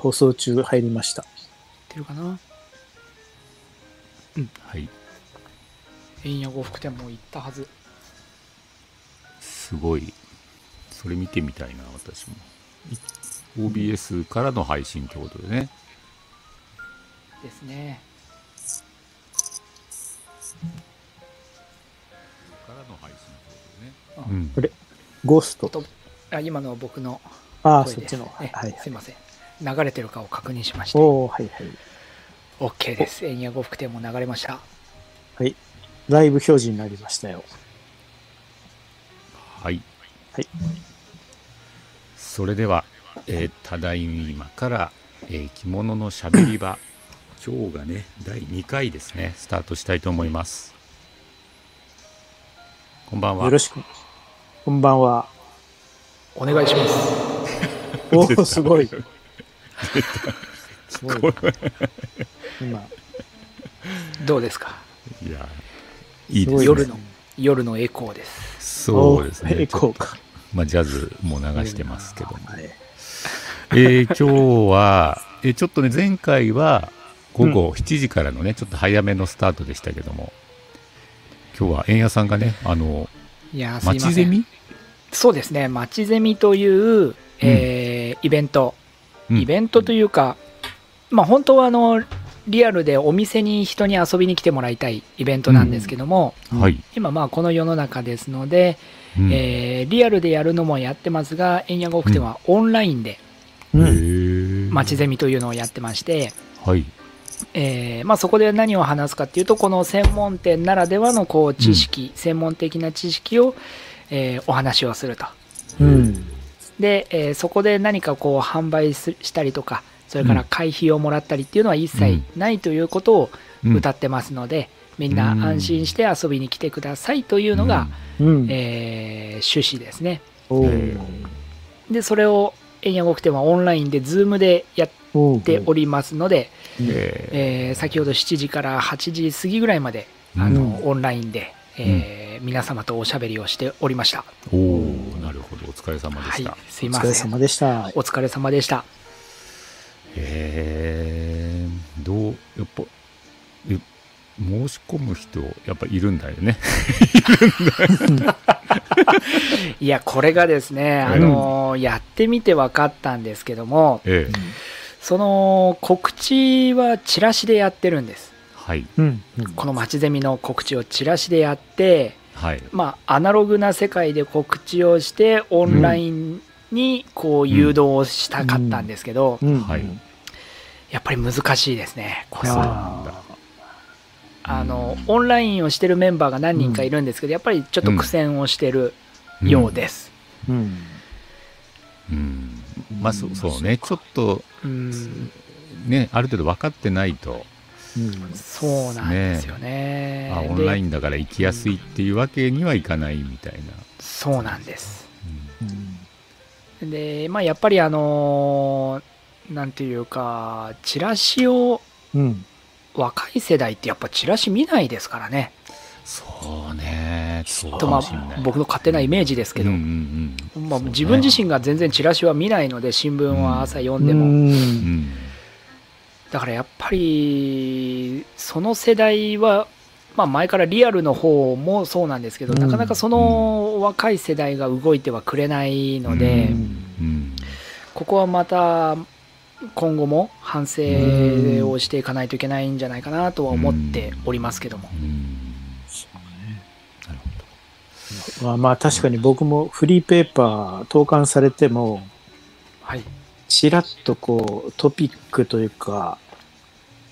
放送中入りました。てるかなはい。円谷呉服店も行ったはずすごい。それ見てみたいな、私も。OBS からの配信ってことでね。ですねからの配信ってことでね。あうんこれ、ゴースト。とあ今のは僕のああ、そっちの。はねいはい。すいません流れてるかを確認しましたおおはいはい。OK です円谷呉服店も流れましたはい。ライブ表示になりましたよ。はい。はい。それでは、えーただいまから、えー着物のしゃべり場、今日がね、第2回ですね、スタートしたいと思います。こんばんは。よろしく。こんばんは。お願いしますおおすごい。すごい。今、どうですか？いや、いいですね。夜の夜のエコーですそうですね。おエコーか。まあ、ジャズも流してますけども。はい。えー今日は、えーちょっとね、前回は午後7時からのね、ちょっと早めのスタートでしたけども、今日は円谷さんがね、あの、いやーすいません街ゼミ、そうですね街ゼミという、えーイベントイベントというか、まあ本当はあのリアルでお店に人に遊びに来てもらいたいイベントなんですけども、うんはい。今まあこの世の中ですので、うんえーリアルでやるのもやってますが円谷呉服店はオンラインでうん。街ゼミというのをやってまして、はい。えーまあ、そこで何を話すかっていうとこの専門店ならではのこう知識、専門的な知識を、えーお話をするとうん。で、えーそこで何かこう販売すしたりとかそれから会費をもらったりっていうのは一切ないということをうん。歌ってますので、みんな安心して遊びに来てくださいというのが、うん。えー趣旨ですね。でそれを円谷呉服店はオンラインで Zoom でやっておりますので、ええー先ほど7時から8時過ぎぐらいまでうん。あの、オンラインで、えー皆様とおしゃべりをしておりました。疲れ様ではいした。、すいません。お疲れ様でした。お疲れ様でした。えー、どう、やっぱ、え申し込む人、やっぱいるんだよね。いや、これがですね、あのやってみて分かったんですけども、ええその告知はチラシでやってるんです。はい。うん。この街ゼミの告知をチラシでやって、はい。まあ、アナログな世界で告知をして、オンラインにこう誘導をしたかったんですけど、うん。はいやっぱり難しいですね。こ。あの、オンラインをしてるメンバーが何人かいるんですけど、やっぱりちょっと苦戦をしてるようです。うん。うん。まあ、そそうね、ちょっと、うん、ね、ある程度分かってないと、うん。そうなんですよね。あオンライでンだから行きやすいっていうわけにはいかないみたいな。そうなんです。うんで、まあ、やっぱりあのなんていうか、チラシを、うん。若い世代ってやっぱチラシ見ないですからね。そうね、とま。あ、僕の勝手なイメージですけど、うんうんまあ、自分自身が全然チラシは見ないので、新聞は朝読んでも、うん。ううん。ん。だからやっぱりその世代は、まあ、前からリアルの方もそうなんですけど、うん。なかなかその若い世代が動いてはくれないので、うんうん。ここはまた今後も反省をしていかないといけないんじゃないかなとは思っておりますけども、まあまあ確かに僕もフリーペーパー投函されても、はい、ちらっとこうトピックというか、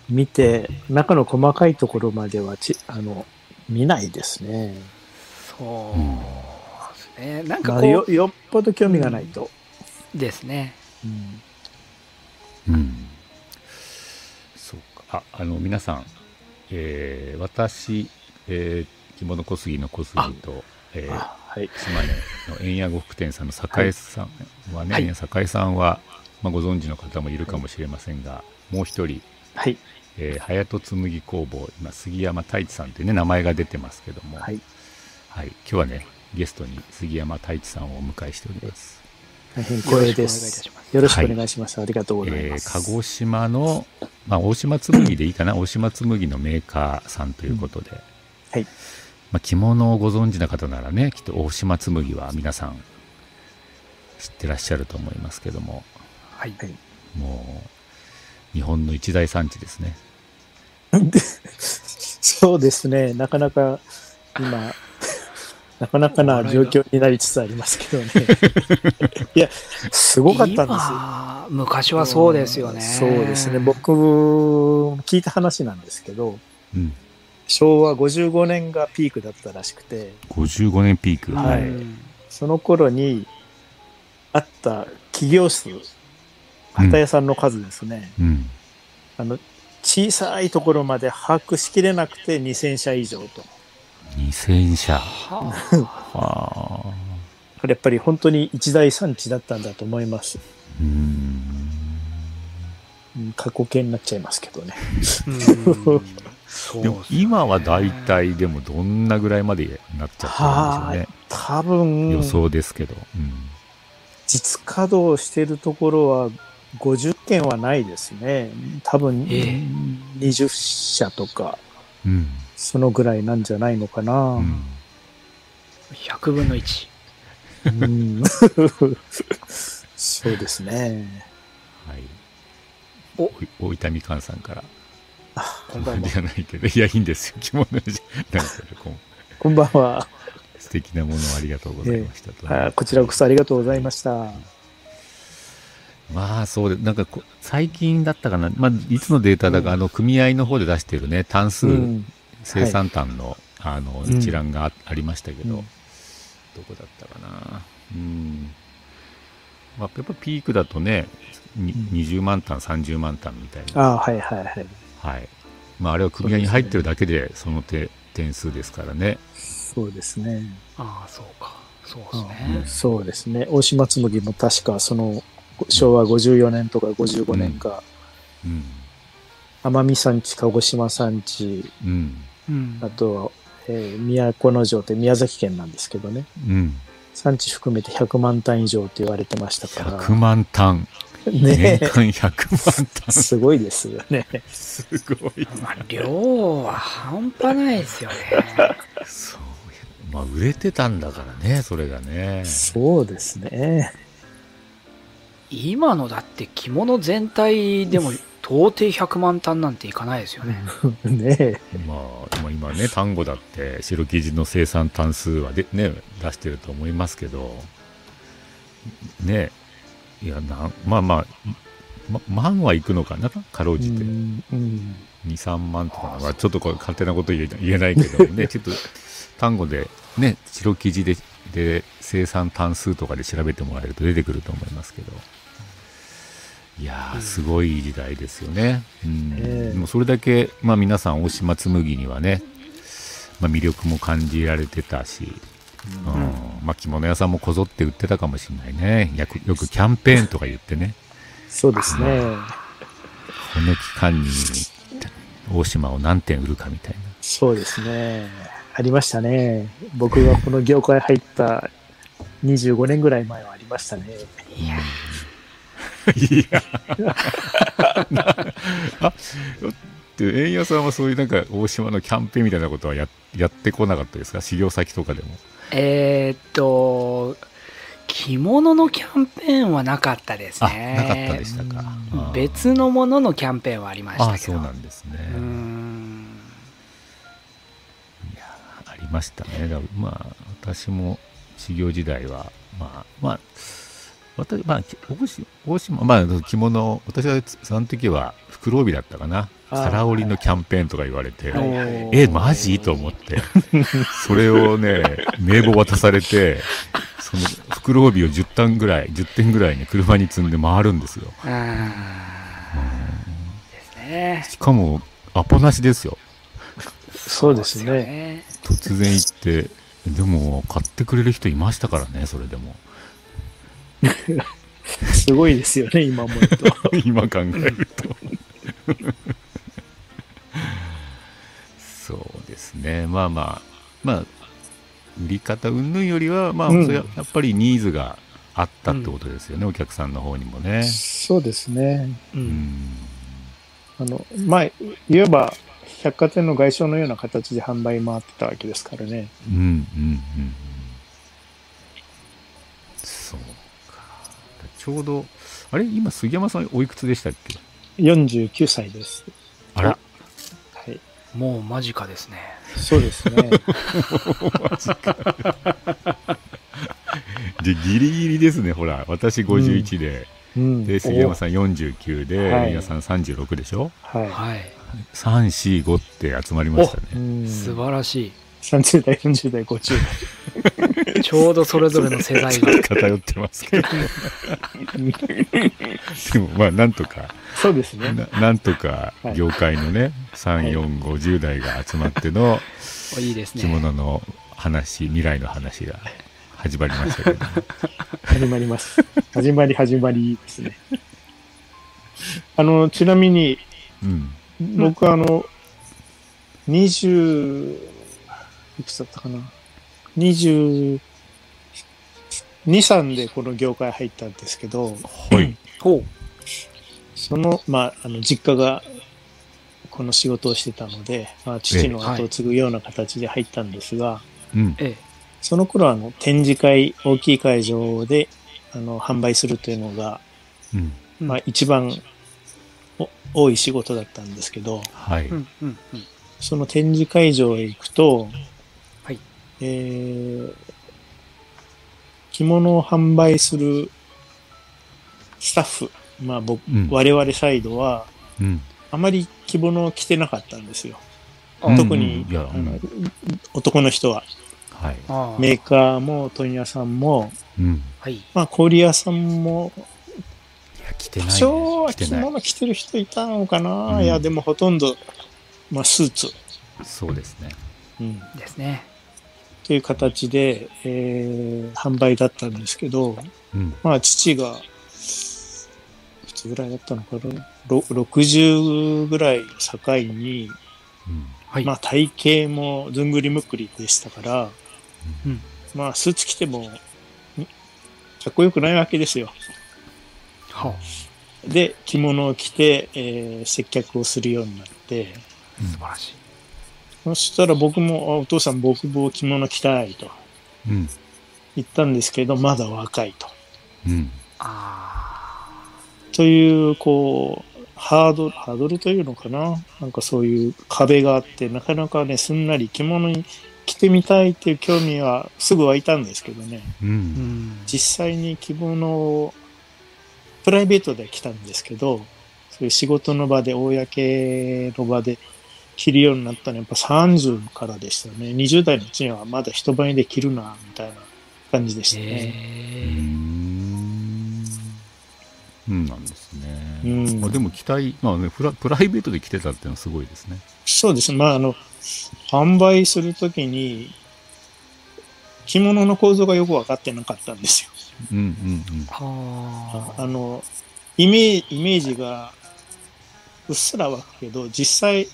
見て、中の細かいところまではち、あの、見ないですね。そうですねなんかまあ、こよよっぽど興味がないと。うですねうんど。うん。そうか。あ、あの、皆さん、えー私、えー、着物小杉の小杉と、えーあはい。島根の円谷呉服店さんの栄さんはね、はい栄さんは、まあ、ご存知の方もいるかもしれませんが、もう一人、はい。えー、隼人紬工房、今、杉山太一さんというね、名前が出てますけども、はい。はい、今日はね、ゲストに杉山太一さんをお迎えしております。大変光栄でよろしくお願いし。ますよろしくお願い。ありがとうございえーます。鹿児島の、まあ、大島紬でいいかな？大島紬のメーカーさんということで、はい。まあ、着物をご存知な方ならねきっと大島紬は皆さん知ってらっしゃると思いますけどもはい。はいもう日本の一大産地ですねそうですね。なかなか今、なかなかな状況になりつつありますけどね。いや、すごかったんですよ。今昔はそうですよね。そうですね。僕、聞いた話なんですけど、うん昭和55年がピークだったらしくて、55年ピーク、はいうんその頃にあった企業数、旗屋さんの数ですね。うんあの、小さいところまで把握しきれなくて2000社以上と。2000社。はあはあこれやっぱり本当に一大産地だったんだと思います。うーん。うん過去形になっちゃいますけどね。うん。そうでも今は大体でもどんなぐらいまでなっちゃってるんでしょうね。多分、予想ですけど、うん。実稼働してるところは50件はないですね。多分、ええ20社とか、うんそのぐらいなんじゃないのかな。うん100分の1。うん そうですね。はいおお大分みかんさんからこんばんは。じゃないけどいやいいんですよ着物じゃなんかこんばんは。素敵なものをありがとうございましたと、あこちらこそありがとうございました。まあそうでなんかこ最近だったかな、まあ、いつのデータだか、うん。あの組合の方で出しているね単数、うん。生産単の,、あのうん。一覧があありましたけど、うん。どこだったかな。うん、まあ、やっぱピークだとねにうん。20万単30万単みたいな、あはいはいはい。はい。まあ、あれは組合に入ってるだけでその手点数ですからね。そうですね。ああ、そうか。そううんですね。そうですね。大島紬も確かその昭和54年とか55年か、うん。奄美産地、鹿児島産地、うん。うんあとは、えー都城って宮崎県なんですけどね。うん。産地含めて100万単以上って言われてましたから。100万単。年ね間100万単。すごいですよね。すごい。まあ、量は半端ないですよね。そう。まあ売れてたんだからねそれがね。そうですね。今のだって着物全体でも到底100万単なんていかないですよね。ねえ。まあ、まあ今ね単語だって白生地の生産単数はで、ね、出してると思いますけどねいやなんまあまあま万はいくのかなかろうじて。うんうん。23万とかな。まあちょっとこれ勝手なこと言え言えないけどね ちょっと単語でね白生地でで生産単数とかで調べてもらえると出てくると思いますけどいやーすごい時代ですよね、うん。ええ。でもそれだけ、まあ、皆さん大島紬にはね、まあ、魅力も感じられてたし、うん。まあ、着物屋さんもこぞって売ってたかもしれないね。よくよくキャンペーンとか言ってね。そうですね。この期間に大島を何点売るかみたいな。そうですね。ありましたね。僕がこの業界入った25年ぐらい前はありましたね。いや、いや。なあで円谷さんはそういうなんか大島のキャンペーンみたいなことはややってこなかったですか？修行先とかでも。えーっと、着物のキャンペーンはなかったですあね。なかったでしたか。別のもののキャンペーンはありましたけど。あそうなんですね。いやありましたね。まあ私も修行時代はまあまあ私まあ大島まあ着物私はその時は袋帯だったかな皿織りのキャンペーンとか言われて、はいえ、マジ？と思って。それをね、名簿渡されて、その袋帯を10単ぐらい、10点ぐらいに車に積んで回るんですよ。あーですね。しかも、アポなしですよ。そうですよね。突然行って、でも、買ってくれる人いましたからね、それでも。すごいですよね、今思うと。今考えると。そうですね。まあまあ、まあ、売り方云々よりは、まあ、うんそれはやっぱりニーズがあったってことですよね、お客さんの方にもね。そうですね。う。うんん。あの、まあ、いわば百貨店の外商のような形で販売回ってたわけですからね。うんうんうんうん。そうか。ちょうど、あれ？今杉山さんおいくつでしたっけ？49歳です。あら、はい。もう間近ですね。そうですね。でギリギリですね、ほら。私51で、うん。で、杉山さん49で、はい皆さん36でしょ？ははい。3、4、5って集まりましたね。ん。素晴らし30代、40代、50代。い。ちょうどそれぞれの世代が。偏ってますけど。でも、まあ、なんとか、そうですね。ななんとかはい業界のね、3、4、50代が集まっての。着物の話、未来の話が始まりましたけど、始まります。始まり始まりですね。あの、ちなみに、うん。僕あの、20、いくつだったかな？22、3でこの業界入ったんですけど、はい。ほう。その、まあ、あの、実家がこの仕事をしてたので、まあ、父の後を継ぐような形で入ったんですが、うん。えその頃あの、展示会、大きい会場で、あの、販売するというのが、うん。え。まあ、一番お多い仕事だったんですけど、はい。うんうんうん。その展示会場へ行くと、はい。えー、着物を販売するスタッフ、まあ僕、うん我々サイドは、うん。あまり着物を着てなかったんですよ。あ特にあのうん。男の人は。はい。メーカーも問屋さんも、うん。はい。まあ小売屋さんも、多ね。少は着。物着てる人いたのかな、うんいや、でもほとんど、まあスーツ。そうですね。うんですね。という形で、えー販売だったんですけど、うん。まあ父が、いくつぐらいだったのかな？ろ ?60 ぐらいを境に、うん。はい。まあ体型もずんぐりむっくりでしたから、うんまあスーツ着ても、んかっこよくないわけですよ。はで、着物を着て、えー接客をするようになって、あ、素晴らしい。そしたら僕も、あお父さん僕も着物着たいとうん。言ったんですけど、まだ若いと。うん。あという、こう、ハードル、ハードルというのかな？なんかそういう壁があって、なかなかね、すんなり着物に着てみたいっていう興味はすぐ湧いたんですけどね、う。んん。実際に着物をプライベートで着たんですけど、そういう仕事の場で、公の場で着るようになったのはやっぱ30からでしたね。20代のうちにはまだ人前で着るな、みたいな感じでしたね。うえん。うんなんですね。うんまあ、でも期待、まあねプラ、プライベートで来てたっていうのはすごいですね。そうですね。まあ、あの、販売するときに、着物の構造がよく分かってなかったんですよ。うんうんはあの、イメージ、イメージがうっすら湧くけど、実際、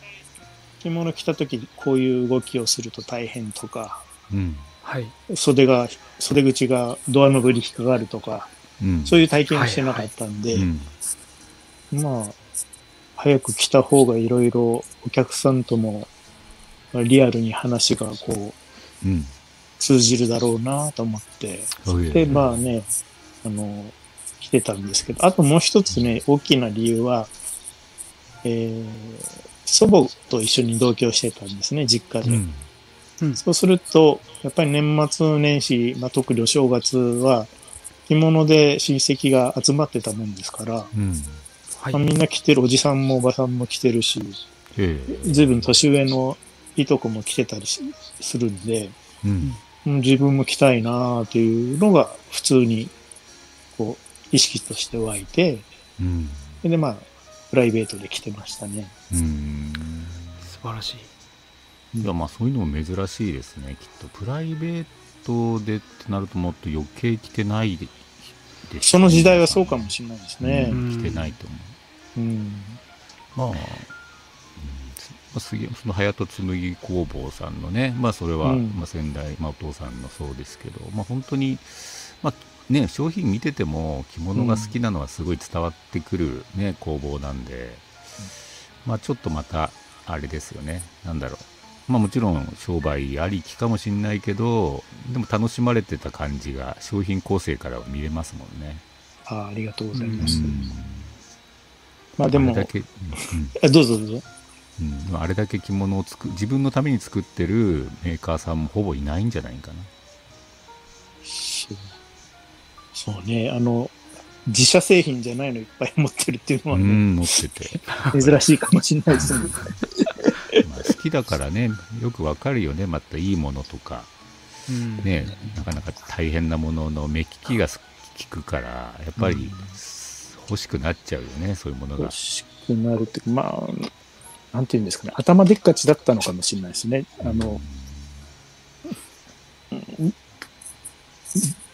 着物着たときにこういう動きをすると大変とか、うん。うん。はい。袖が、袖口がドアノブに引っかかるとか、うん。そういう体験をしてなかったんで、うん。まあ、早く来た方がいろいろお客さんともリアルに話がこううん。通じるだろうなと思って、そういうで、まあね、あの、来てたんですけど、あともう一つね、大きな理由は、えー祖母と一緒に同居してたんですね、実家で。うん。そうすると、やっぱり年末年始、まあ、特にお正月は、着物で親戚が集まってたもんですから、うん。はいまあ、。みんな着てる、おじさんもおばさんも着てるし、ええ。ずいぶん年上のいとこも着てたりしするんで、うん。うん自分も着たいなっていうのが普通に、こう、意識として湧いて、うん。で、まあ、プライベートで着てましたね。うん。素晴らしい。いや、まあそういうのも珍しいですね、きっと。プライベートでってなるともっと余計着てないででしょその時代はそうかもしれないですねう。ん着てないと思う。うん。まあ、うんまあ杉その隼人紬工房さんのね、まあそれは、うんまあ先代、まあお父さんのそうですけど、まあ本当に、まあね商品見てても着物が好きなのはすごい伝わってくるね、工房なんで、まあちょっとまたあれですよね。なんだろう。まあもちろん商売ありきかもしんないけどでも楽しまれてた感じが商品構成からは見れますもんね。ああありがとうございうん。ます。まあでも、あれだけ、うん。あどうぞどうぞ。うん。あれだけ着物を作自分のために作ってるメーカーさんもほぼいないんじゃないかな。そう。そうね、あの、自社製品じゃないのいっぱい持ってるっていうのはね、うん持ってて。珍しいかもしれないですね。まあ好きだからねよくわかるよねまたいいものとか。うん。ねなかなか大変なものの目利きが効くからやっぱり欲しくなっちゃうよねそういうものが。欲しくなるってまあ、なんていうんですかね、頭でっかちだったのかもしれないですね。あの、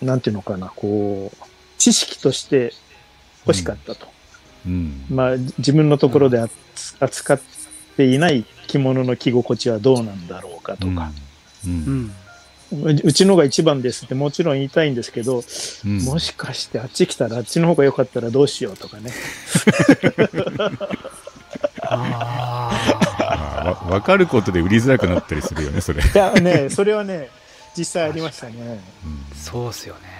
なんていうのかな、こう、知識として欲しかったと。うん。まあ、自分のところで扱扱っていない着物の着心地はどうなんだろうかとか、うん。うん。ううちのが一番ですってもちろん言いたいんですけど、うん。もしかしてあっち来たらあっちの方が良かったらどうしようとかね。ああ分かることで売りづらくなったりするよねそれ、いやね、それはね、実際ありましたね。うん。あそうっすよね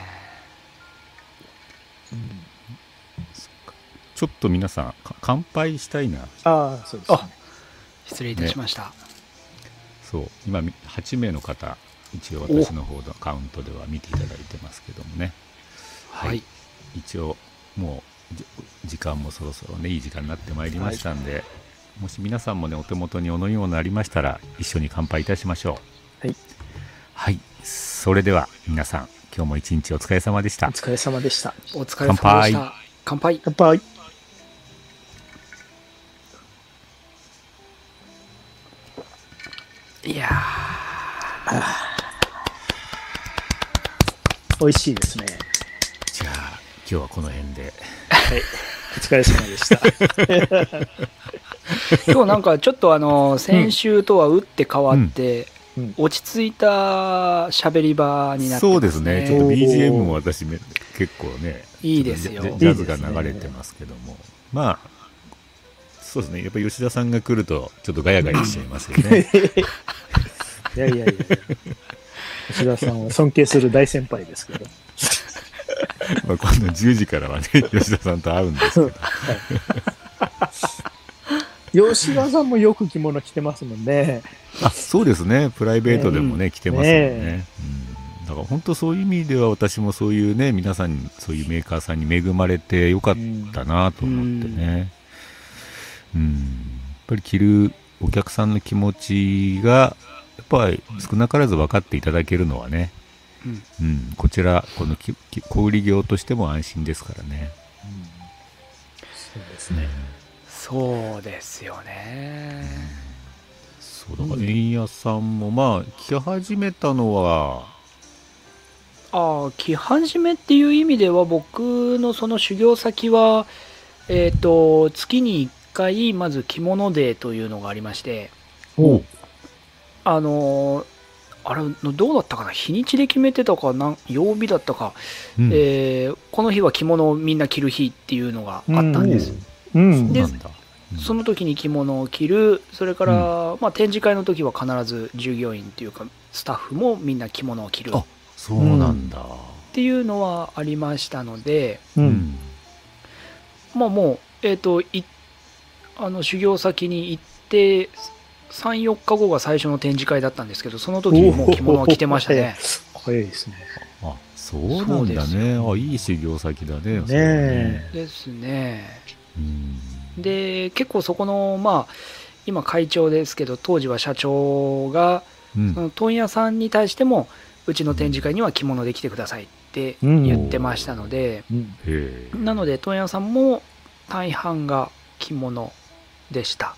ちょっと皆さんか乾杯したいな。ああ、そうです、ね。あ失礼いたしました、そう。今み8名の方一応私の方のカウントでは見ていただいてますけどもね。はい、一応もうじ時間もそろそろねいい時間になってまいりましたんで、もし皆さんもねお手元にお飲み物ありましたら一緒に乾杯いたしましょう。はい。はい。それでは皆さん今日も一日お疲れ様でしたお疲れ様でした。お疲れ様でした乾杯乾杯。いや 美味しいですね。じゃあ今日はこの辺ではい。お疲れ様でした。ー 今日なんかちょっとあの先週とは打って変わって、うん落ち着いた喋り場になってますね。そうですね。ちょっと BGM も私め結構ねいいですよ。ジャジャズが流れてますけども。まあそうですね。やっぱり吉田さんが来るとちょっとガヤガヤしちゃいますよね。いやいやいや。吉田さんは尊敬する大先輩ですけど。まあ今度10時からはね吉田さんと会うんですけど。吉田さんもよく着物着てますもんね。あそうですね。プライベートでもね、来てますもんね、ねうん、だから本当そういう意味では私もそういうね皆さんにそういうメーカーさんに恵まれてよかったなと思ってね。うん、やっぱり着るお客さんの気持ちがやっぱり少なからず分かっていただけるのはね、うん。うん、こちらこの小売業としても安心ですからね。そうですね。そうですよねそうだから円谷さんもまあ着始めたのはああ着始めっていう意味では僕のその修行先はえっ、と月に1回まず着物デーというのがありましてあのーあれどうだったかな？日にちで決めてたかな？ん曜日だったか、うん。えーこの日は着物をみんな着る日っていうのがあったんです、うん。でそうなんだ。うんその時に着物を着るそれから、まあ、展示会の時は必ず従業員っていうかスタッフもみんな着物を着る。あっそうなんだ、ていうのはありましたので、う。うん。んまあもうえっ、といあの修行先に行って34日後が最初の展示会だったんですけどその時にもう着物は着てましたね。早いですね。あそうなんだね。あいい修行先だね。ね。ですね。うんで結構そこのまあ今会長ですけど当時は社長がうん。その問屋さんに対してもうちの展示会には着物で来てくださいって言ってましたので、うん。なので問屋さんも大半が着物でした。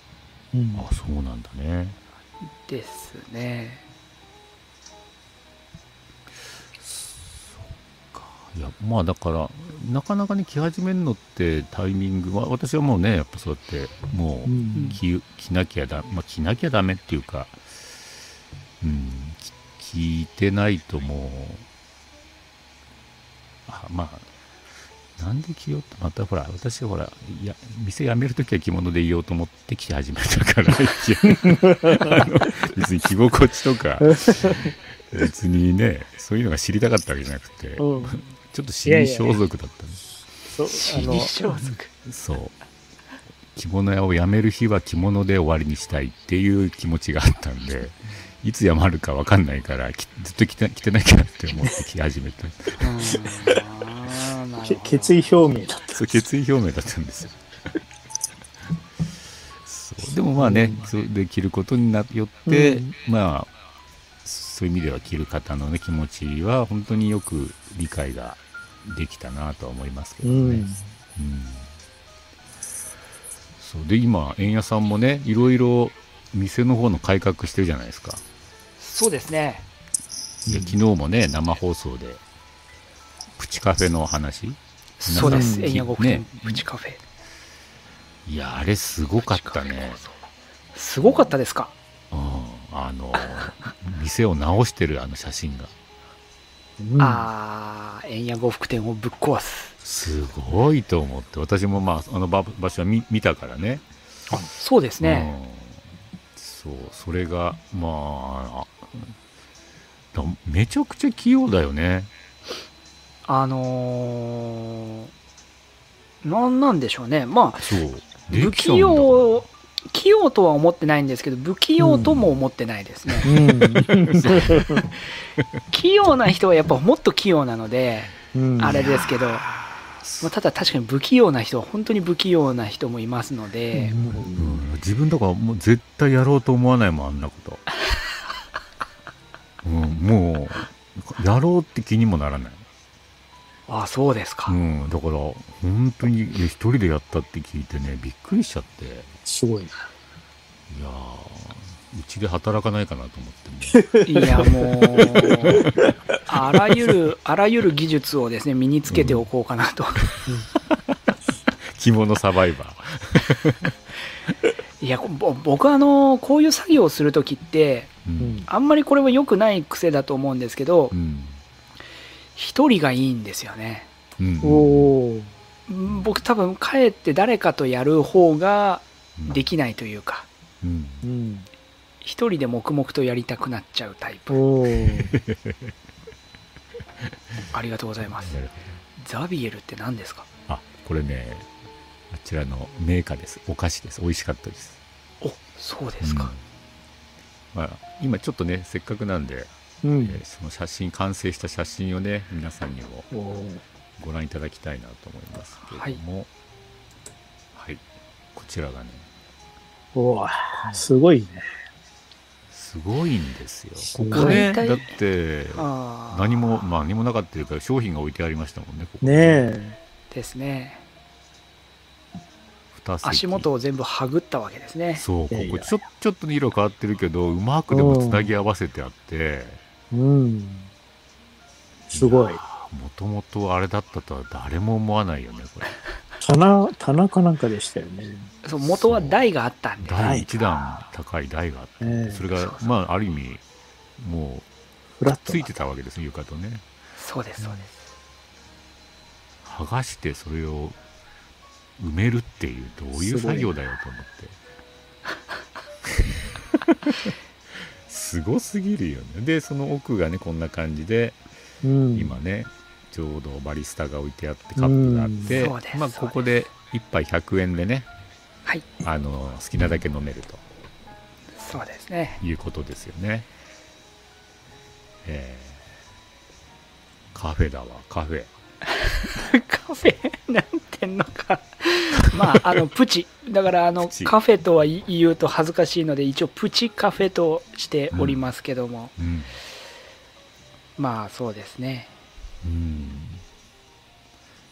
うん。あそうなんだね。ですねいやまあだからなかなかね着始めるのってタイミングは私はもうねやっぱそうやってもううん。着着なきゃだ、まあ、着なきゃダメっていうかうんき着てないともうあまあなんで着ようとまたほら私ほらいや店辞めるときは着物でいようと思って着始めたから別に着心地とか 別にねそういうのが知りたかったわけじゃなくて、うんちょっと死に装束だったんですそう死に装束。そう。着物屋を辞める日は着物で終わりにしたいっていう気持ちがあったんで いつ辞まるか分かんないからきずっと着て着てなきゃって思って着始めた。決意表明だった。そう決意表明だったんですよ。そう。でもまあね、それで着ることになよって、うん。まあそういう意味では着る方のね気持ちは本当によく理解ができたなとは思いますけどね、うん。うん。そう。で今円屋さんもねいろいろ店の方の改革してるじゃないですか。そうですね。で昨日もね生放送でプチカフェの話。そうです。うん円谷極ね。天プチカフェ。いやあれすごかったね。すごかったですか？うんあの店を直してるあの写真が。うん。ああ円谷呉服店をぶっ壊す。すごいと思って。私もまああの場場所は見見たからね。あそうですね、うん。そうそれがまあだめちゃくちゃ器用だよね。あのー、なんなんでしょうね。まあそう。不器用器用とは思ってないんですけど不器用とも思ってないですね、うん。器用な人はやっぱもっと器用なので、うん。あれですけど、まあ、ただ確かに不器用な人は本当に不器用な人もいますので、うん、自分とかもう絶対やろうと思わないもんあんなこと、うん、もうやろうって気にもならない、ああそうですか、うん、だから本当に一人でやったって聞いてねびっくりしちゃってすごいな。ーうちで働かないかなと思っても。いやもうあらゆるあらゆる技術をですね身につけておこうかなと、着物サバイバー、いやぼ僕はあのこういう作業をする時ってううん。ん。あんまりこれは良くない癖だと思うんですけどうん一人がいいんですよね。うん。僕多分かえって誰かとやる方ができないというかうんうん。一人で黙々とやりたくなっちゃうタイプ。ありがとうございます。ザビエルって何ですか？あこれねあちらのメーカーです。お菓子です。美味しかったです。おそうですか、うん。まあ、今ちょっとねせっかくなんで、うん。えーその写真完成した写真をね皆さんにも。ご覧いただきたいなと思いますけれども。はい、こちらがねおお。すごいね。すごいんですよ。ここねだって何もまあ何もなかったというか商品が置いてありましたもんねここ。ねえ。ですね。2席。足元を全部はぐったわけですね。そうここちょちょっと色変わってるけどうまくでもつなぎ合わせてあって。うん。すごい。もともとあれだったとは誰も思わないよねこれ 棚、棚かなんかでしたよね。そう元は台があったんで。第1段高い台があって、ええ。それがまあある意味もフラットな。うついてたわけです床とね。そうですそうです。剥がしてそれを埋めるっていうどういう作業だよと思って。すごすぎるよね。でその奥がねこんな感じでうん。今ねちょうどバリスタが置いてあってカップがあって、まあ、ここで1杯100円でねはい。あの好きなだけ飲めると。そうですね。いうことですよね。えーカフェだわ、カフェ。カフェなんてんのか。まああのプチ。だからあのカフェとは言うと恥ずかしいので一応プチカフェとしておりますけども、うん。まあそうですね。うん。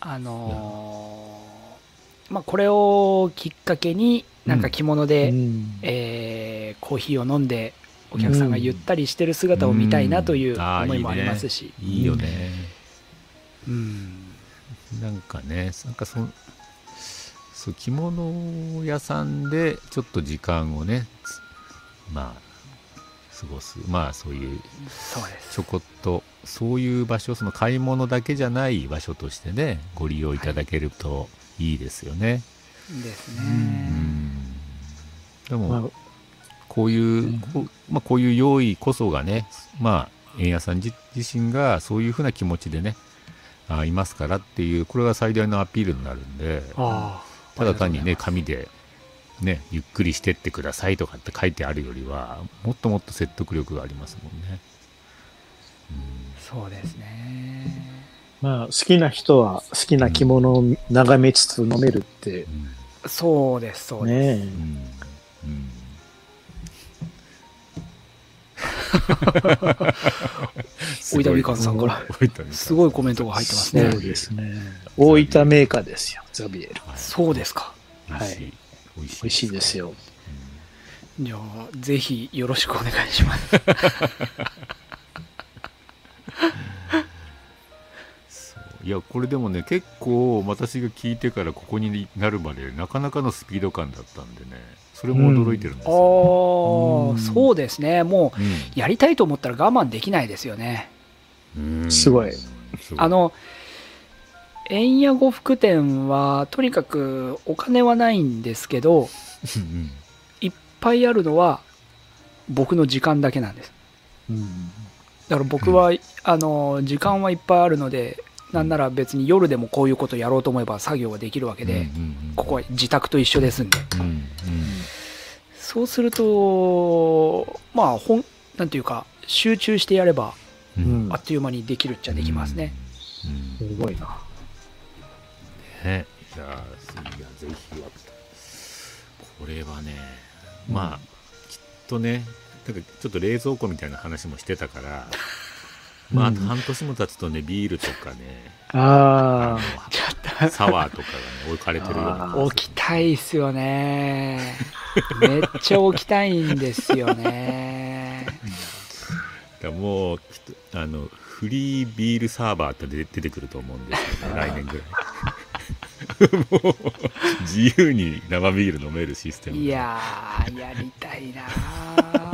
あのーまあこれをきっかけになんか着物で、うん。えーコーヒーを飲んでお客さんがゆったりしてる姿を見たいなという思いもありますし、いいよね。うん。なんかね、なんかそそう着物屋さんでちょっと時間をね、つまあ、過ごす。まあそういうちょこっとそういう場所その買い物だけじゃない場所としてねご利用いただけるといいですよね。ですうね。んでも、まあこういう、こうまあ、こういう用意こそがね、まあ、円谷さん自自身がそういうふうな気持ちでね、あいますからっていう、これが最大のアピールになるんで。ただ単にね、紙で、ね、ゆっくりしてってくださいとかって書いてあるよりは、もっともっと説得力がありますもんね。そうですね。まあ、好きな人は好きな着物を眺めつつ飲めるって、うんそうです、そうです。ねうんうん おいたみかんさんからすごいコメントが入ってますそうね。ですね。大分メーカーですよ、ザビエル。はいそうですか。美味しい。美味しい美味しいですよ。じゃあ、ぜひよろしくお願いします。そう。いやこれでもね結構私が聞いてからここになるまでなかなかのスピード感だったんでねそれも驚いてるんですああ、よ、そうですね。もう、ねやりたいと思ったら我慢できないですよね。うん。うんすごい。すあの、円谷呉服店は、とにかくお金はないんですけど、うん。いっぱいあるのは、僕の時間だけなんです。うんだから僕は、あの、時間はいっぱいあるので、なんなら別に夜でもこういうことやろうと思えば作業ができるわけで、うんうんうんここは自宅と一緒ですんで。うんうん。そうすると、まあ、ほん、なんていうか、集中してやれば、うん。うんあっという間にできるっちゃできますね。うん。すごいな。ね。いやいやぜひこれはねまあきっとねなんかちょっと冷蔵庫みたいな話もしてたからまああとうん半年も経つとねビールとかねああちょっのサワーとかがね置かれてるような。あー。と、置きたいっすよね。めっちゃ置きたいんですよね。だもうあのフリービールサーバーって出出てくると思うんですよね来年ぐらい。もう自由に生ビール飲めるシステムいやー、やりたいな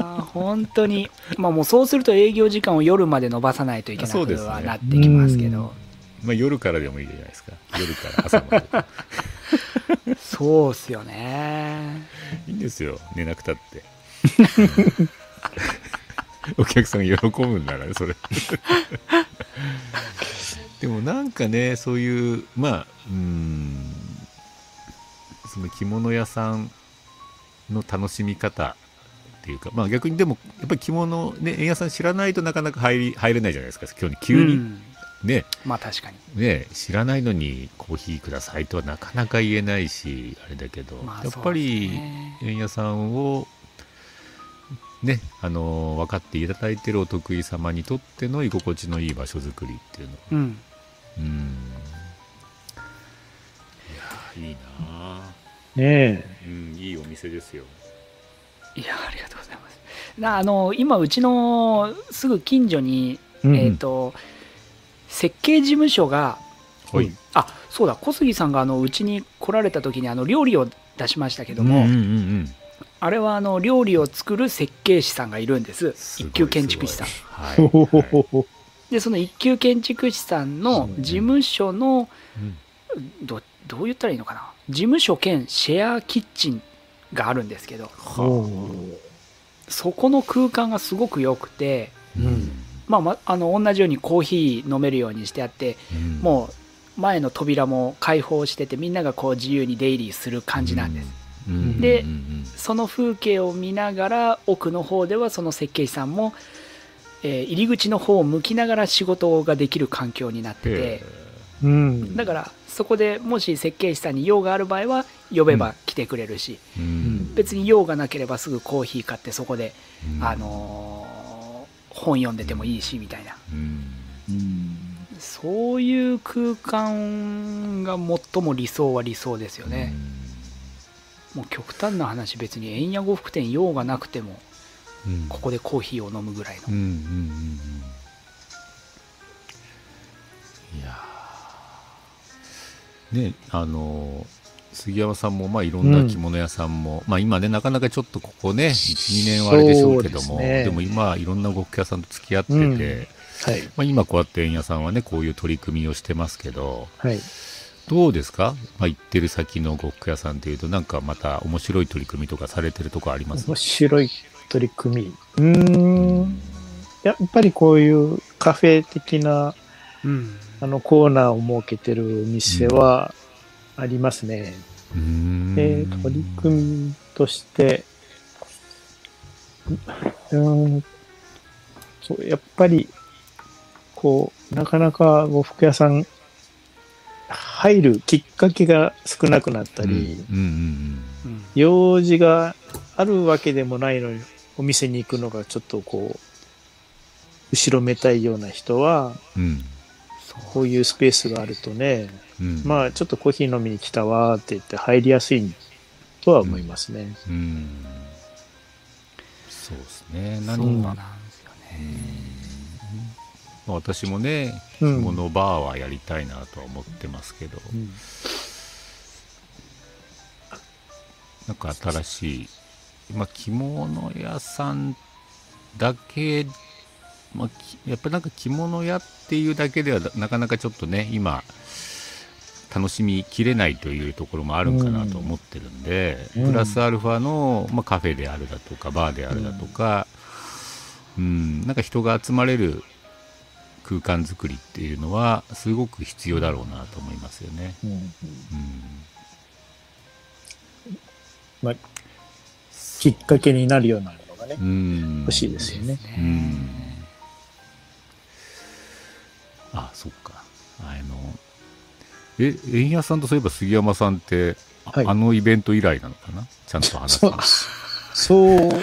ー本当に。まあもうそうすると営業時間を夜まで伸ばさないといけなくはなってきますけど。まあ、夜からでもいいじゃないですか。夜から朝まで。そうっすよね。いいんですよ。寝なくたって。お客さんが喜ぶんならねそれ。でもなんかねそういうまあうーん。その着物屋さんの楽しみ方っていうか。まあ逆にでもやっぱり着物ね円屋さん知らないとなかなか入り入れないじゃないですか。今日に急に。うん。ね、まあ確かに。ね知らないのにコーヒーくださいとはなかなか言えないしあれだけど、まあやっぱり円屋さんをねあの分かっていただいてるお得意様にとっての居心地のいい場所づくりっていうのうん。うん。いやいいなねうんいいお店ですよいや、ありがとうございます。なあの、今、うちのすぐ近所に、え。うん。えっ、と、設計事務所が、はい、あ、そうだ、小杉さんがあのうちに来られた時にあの料理を出しましたけども、うんうんうんあれはあの料理を作る設計士さんがいるんです。す一級建築士さん。で、その一級建築士さんの事務所の、うん。どどう言ったらいいのかな。事務所兼シェアキッチンがあるんですけど。おそこの空間がすごく良くて、うん。まあま、あの同じようにコーヒー飲めるようにしてあってうん。もう前の扉も開放しててみんながこう自由に出入りする感じなんです、うん。うんでうんうん。その風景を見ながら奥の方ではその設計士さんも、えー入り口の方を向きながら仕事ができる環境になってへてうん。だからそこでもし設計士さんに用がある場合は呼べば来てくれるし、ーうん。別に用がなければすぐコーヒー買ってそこで、うん。あのー本読んでてもいいしみたいな。うん。うんそういう空間が最も理想は理想ですよね、もう極端な話別に円谷呉服店用がなくてもうん。ここでコーヒーを飲むぐらいの、いやーねあの杉山さんもまあいろんな着物屋さんも、まあ今ねなかなかちょっとここね12年はあれでしょうけどもですねでも今いろんな呉服屋さんと付き合ってて、うんはい。まあ、今こうやって円屋さんはねこういう取り組みをしてますけどはい。どうですか、まあ、行ってる先の呉服屋さんっていうとなんかまた面白い取り組みとかされてるとこあります？面白い取り組み。うーん。やっぱりこういうカフェ的なうん。あのコーナーを設けてる店はありますね。うーん。えー取り組みとして、うーん、そう、やっぱり、こう、なかなか呉服屋さん、入るきっかけが少なくなったり、用事があるわけでもないのに、お店に行くのがちょっとこう、後ろめたいような人は、うんうんこういうスペースがあるとね、うん。まあちょっとコーヒー飲みに来たわって言って入りやすいとは思いますね。うん。そうですね。そう何なんかですよね。まあ私もね着うん物バーはやりたいなとは思ってますけど、うんなんか新しい、まあ、着物屋さんだけ、まあ、きやっぱりなんか着物屋っていうだけではなかなかちょっとね今楽しみきれないというところもあるんかなと思ってるんで、うん。プラスアルファの、まあ、カフェであるだとかバーであるだとか、うん、なんか人が集まれる空間作りっていうのはすごく必要だろうなと思いますよね。うんうんまあ、きっかけになるようなものがねう、ん。欲しいですよね。うんあそっか。あのえ円谷さんとそういえば杉山さんって、あはい。あのイベント以来なのかな？ちゃんと話すそうの、そう、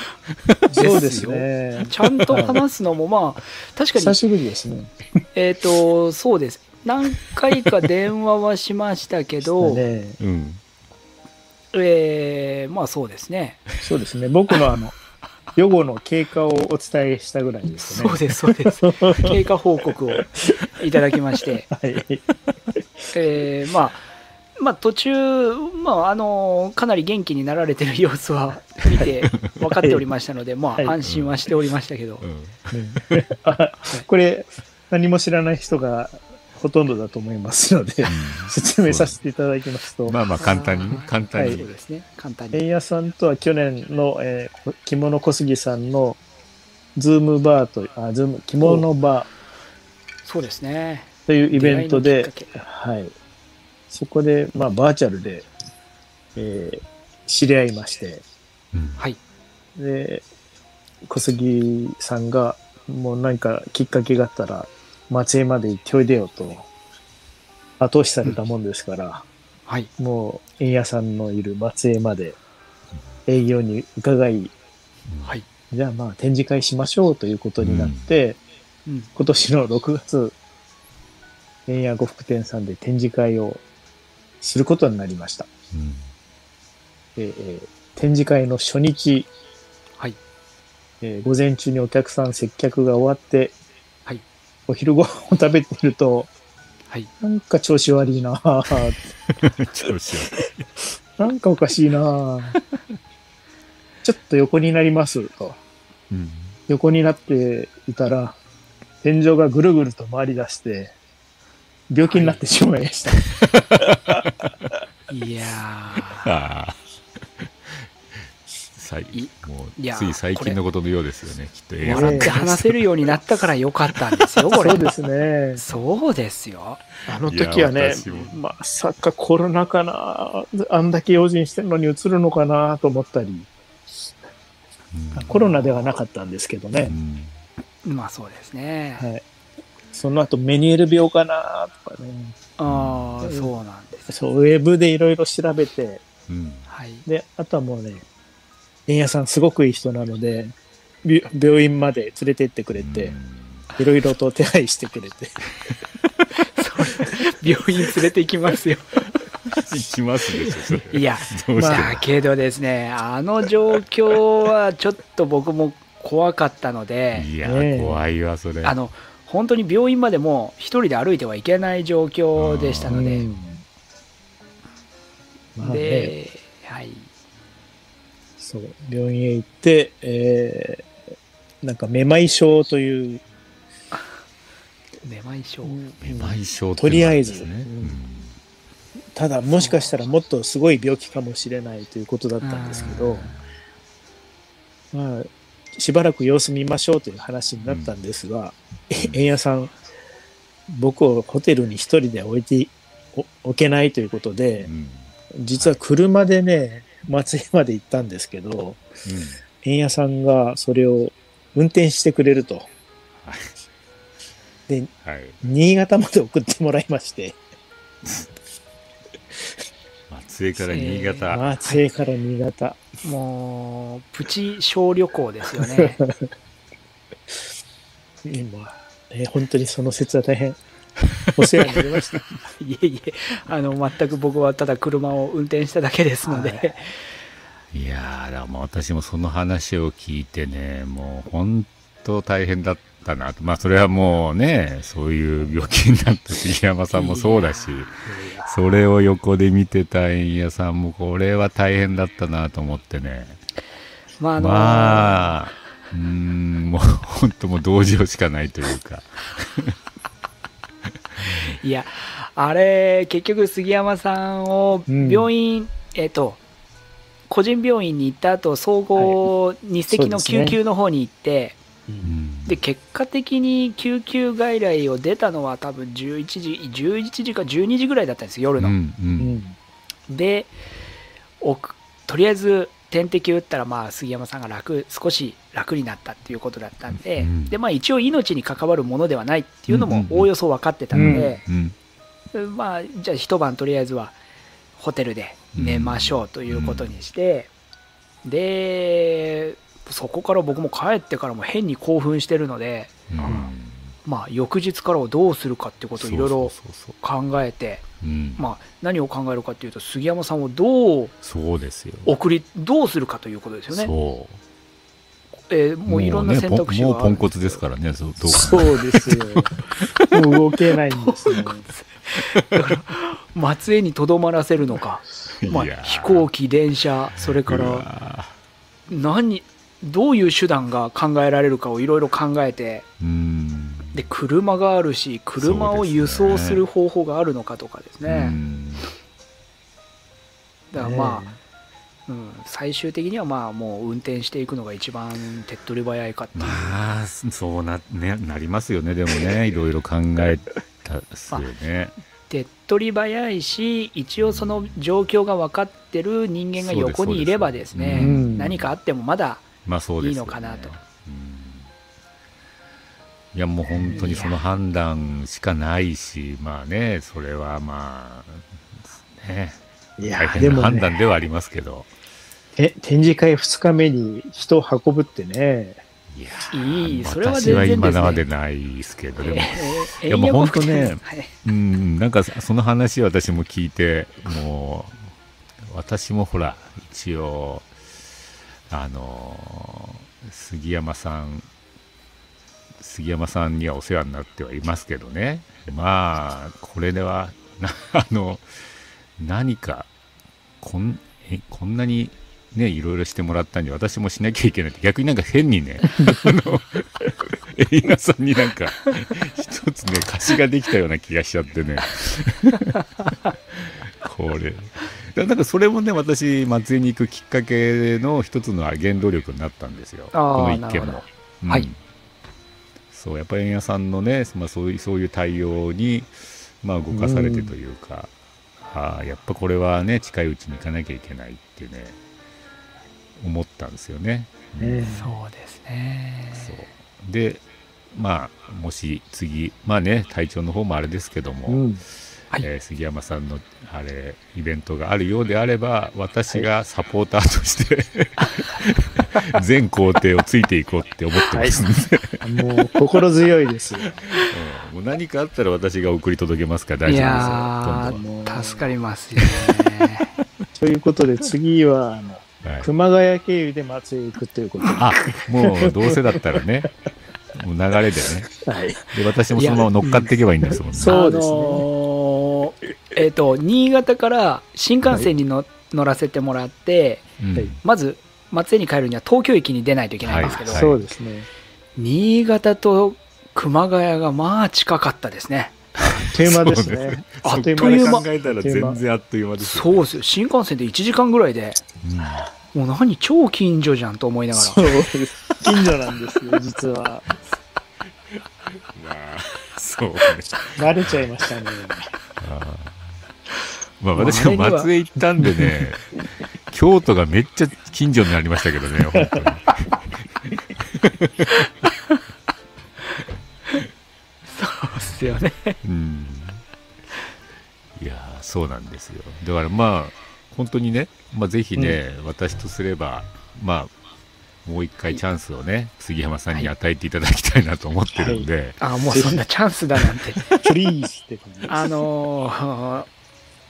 そうですね。ちゃんと話すのもまあ確かに。久しぶりですね。えっ、とそうです。何回か電話はしましたけど、ね。うん。えーまあそうですね。そうですね。僕のあの、予後の経過をお伝えしたぐらいですね。そうですそうです。経過報告をいただきまして、はい。えーまあまあ途中、まあ、あのかなり元気になられてる様子は見て分かっておりましたので、まはい。あ安心はしておりましたけど、これ、何も知らない人がほとんどだと思いますので、説明させていただきますと、まあまあ簡単に簡単に、そうですね。簡単に。円谷さんとは去年の、えーこ着物小杉さんのズームバーと、あ、ズーム、着物バそうですね。ーというイベントではい。そこで、まあ、バーチャルで、えー知り合いまして、うん。はい。で、小杉さんが、もう何かきっかけがあったら、松江まで行っておいでよと、後押しされたもんですから、はい。もう、円屋さんのいる松江まで営業に伺い、はい、じゃあまあ展示会しましょうということになって、うん、今年の6月、円屋呉服店さんで展示会をすることになりました。うん。えーえー展示会の初日、はい。えー午前中にお客さん接客が終わって、はいお昼ご飯を食べてると、はい。なんか調子悪いな。ぁ 調子悪なんかおかしいな。ぁちょっと横になります。と。いうん。横になっていたら、天井がぐるぐると回り出して、病気になってしまいました。い。やーああさいいもうつい最近のことのようですよねきっと。笑って話せるようになったからよかったんですよ これ。そうですね。そうですよ。あの時はいねまさかコロナかな、あんだけ用心してるのに移るのかなと思ったり、うん。コロナではなかったんですけどうね、ん。まあそうですね、はい。その後メニエール病かなとかね、ああうんそうなんですそう、ウェブでいろいろ調べて、うん。はい。で、あとはもうね、円屋さんすごくいい人なので、び病院まで連れてってくれて、いろいろと手配してくれて、病院連れて行きますよ。行きますでしょそれ。いやどうして？もだけどですねあの状況はちょっと僕も怖かったのでいやねえ。怖いわそれ。あの本当に病院までも一人で歩いてはいけない状況でしたので、うん。まあね、そう、病院へ行って、えー、なんかめまい症というめまい症。めまい症とりあえず。ねうん。ただもしかしたらもっとすごい病気かもしれないということだったんですけど、まあ、しばらく様子見ましょうという話になったんですが、円谷さん、僕をホテルに一人で置いてお置けないということでう、ん。実は車でね、松江まで行ったんですけど、円谷さんがそれを運転してくれると。で、うんはい新潟まで送ってもらいまして、松江から新潟、松江から新潟。もう、プチ小旅行ですよね。今、えー本当にその説は大変 お世話になりました。いえいえ、あの、全く僕はただ車を運転しただけですので、はい。いやーもう私もその話を聞いてねもう本当大変だったなと。まあそれはもうねそういう病気になった杉山さんもそうだしそれを横で見てた円谷さんもこれは大変だったなと思ってね。まあ、あの、まあうーんもう本当もう同情しかないというか いや、あれ、結局杉山さんをうん病院、えっ、と、個人病院に行った後、総合日赤の救急の方に行って、うんで、結果的に救急外来を出たのは多分11時、11時か12時ぐらいだったんですよ、夜の。うんううんん。でおくとりあえず点滴打ったらまあ杉山さんが楽少し楽になったっていうことだったんで,、うんでまあ、一応命に関わるものではないっていうのもうんうんおおよそ分かってたので、うん。まあ、じゃあ一晩とりあえずはホテルで寝ましょうということにして、でそこから僕も帰ってからも変に興奮してるので、うんまあ、翌日からをどうするかってことをいろいろ考えて、何を考えるかっていうと杉山さんをどうそうですよ。送りどうするかということですよね。そう。えーもういろんな選択肢がもう,、ね、ポンコツですからねそうそうですよ。もう動けないんですね。松江にとどまらせるのか、まあ飛行機電車それかうらわ何どういう手段が考えられるかをいろいろ考えてーうんで車があるし車を輸送する方法があるのかとかですうね。んだからまあ、うん、最終的にはまあもう運転していくのが一番手っ取り早いかっまあそうな,、ね、なりますよねでもね。いろいろ考えたっすよね。手っ取り早いし一応その状況が分かってる人間が横にいればですねそうん。何かあってもまだいいのかなと。うんいやもう本当にその判断しかないしまあねそれはまあね。い大や、でも変な判断ね、ではありますけど、て展示会2日目に人を運ぶってね、いやいいそれは私は全然ですね。今までないですけどでも、えーいやもう本当ねうん、なんかその話私も聞いて、もう、私もほら、一応、あの、杉山さん、杉山さんにはお世話になってはいますけどね、まあ、これでは、な あの、何か、こん、え、こんなに、ね、いろいろしてもらったんで、私もしなきゃいけないって、逆になんか変にね、あの、エイナさんになんか、一つね、貸しができたような気がしちゃってね。これ。だなんかそれもね、私、松江に行くきっかけの一つの原動力になったんですよ。この一件も。うんはいそう、やっぱり円谷さんのね、まあ、そういうそういう対応に、まあ、動かされてというか、ああやっぱこれはね、近いうちに行かなきゃいけないってね、思ったんですよね。ねそうですね。そう。でまあもし次まあね体調の方もあれですけども、うん、はい。えー杉山さんのあれイベントがあるようであれば私がサポーターとして、全工程をついていこうって思ってます。んで、もう心強いです。よ。うん。もう何かあったら私が送り届けますから大い丈夫やですよ。助かりますよね。ということで、次は、あの、度は、はい、熊谷経由で松江行くということで。あもうどうせだったらね。もう流れでね。はい。で私もそのまま乗っかっていけばいいんですもんね。そうですね。あのー えっ、と新潟から新幹線に乗,、乗らせてもらってうんはいまず松江に帰るには東京駅に出ないといけないんですけど、はいそうですね。新潟と熊谷がまあ近かったですね。あっという間ですそうでね。あっという間考えたら全然あっという間ですよそうですよ。新幹線で1時間ぐらいで、うんもう何超近所じゃんと思いながそうです。近所なんですよ、実は。まあそうねバレちゃいましたね。まあ私は松江行ったんでね京都がめっちゃ近所になりましたけどね本当にら。そうですよね。うんいやーそうなんですよだからまあ本当にね、まあ、ぜひね、私とすればまあもう一回チャンスをね杉山さんに与えていただきたいなと思ってるんで、あ、もうそんなチャンスだなんて。プリーズって感じです。あのー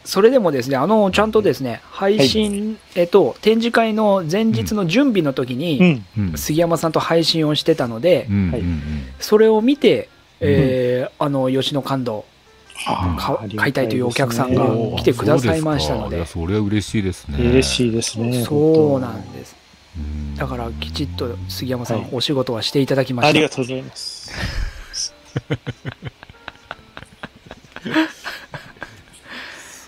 それでもですね、あの、ちゃんとですね、配信、えっと、展示会の前日の準備の時うに、ん。うん杉山さんと配信をしてたので、それを見て、えーあの、吉野感動、買いたいというお客さんが来てくださいましたのでそれは嬉しいですね嬉しいですね。そうなんです。うん。だから、きちっと杉山さん、はい。お仕事はしていただきました。ありがとうございます。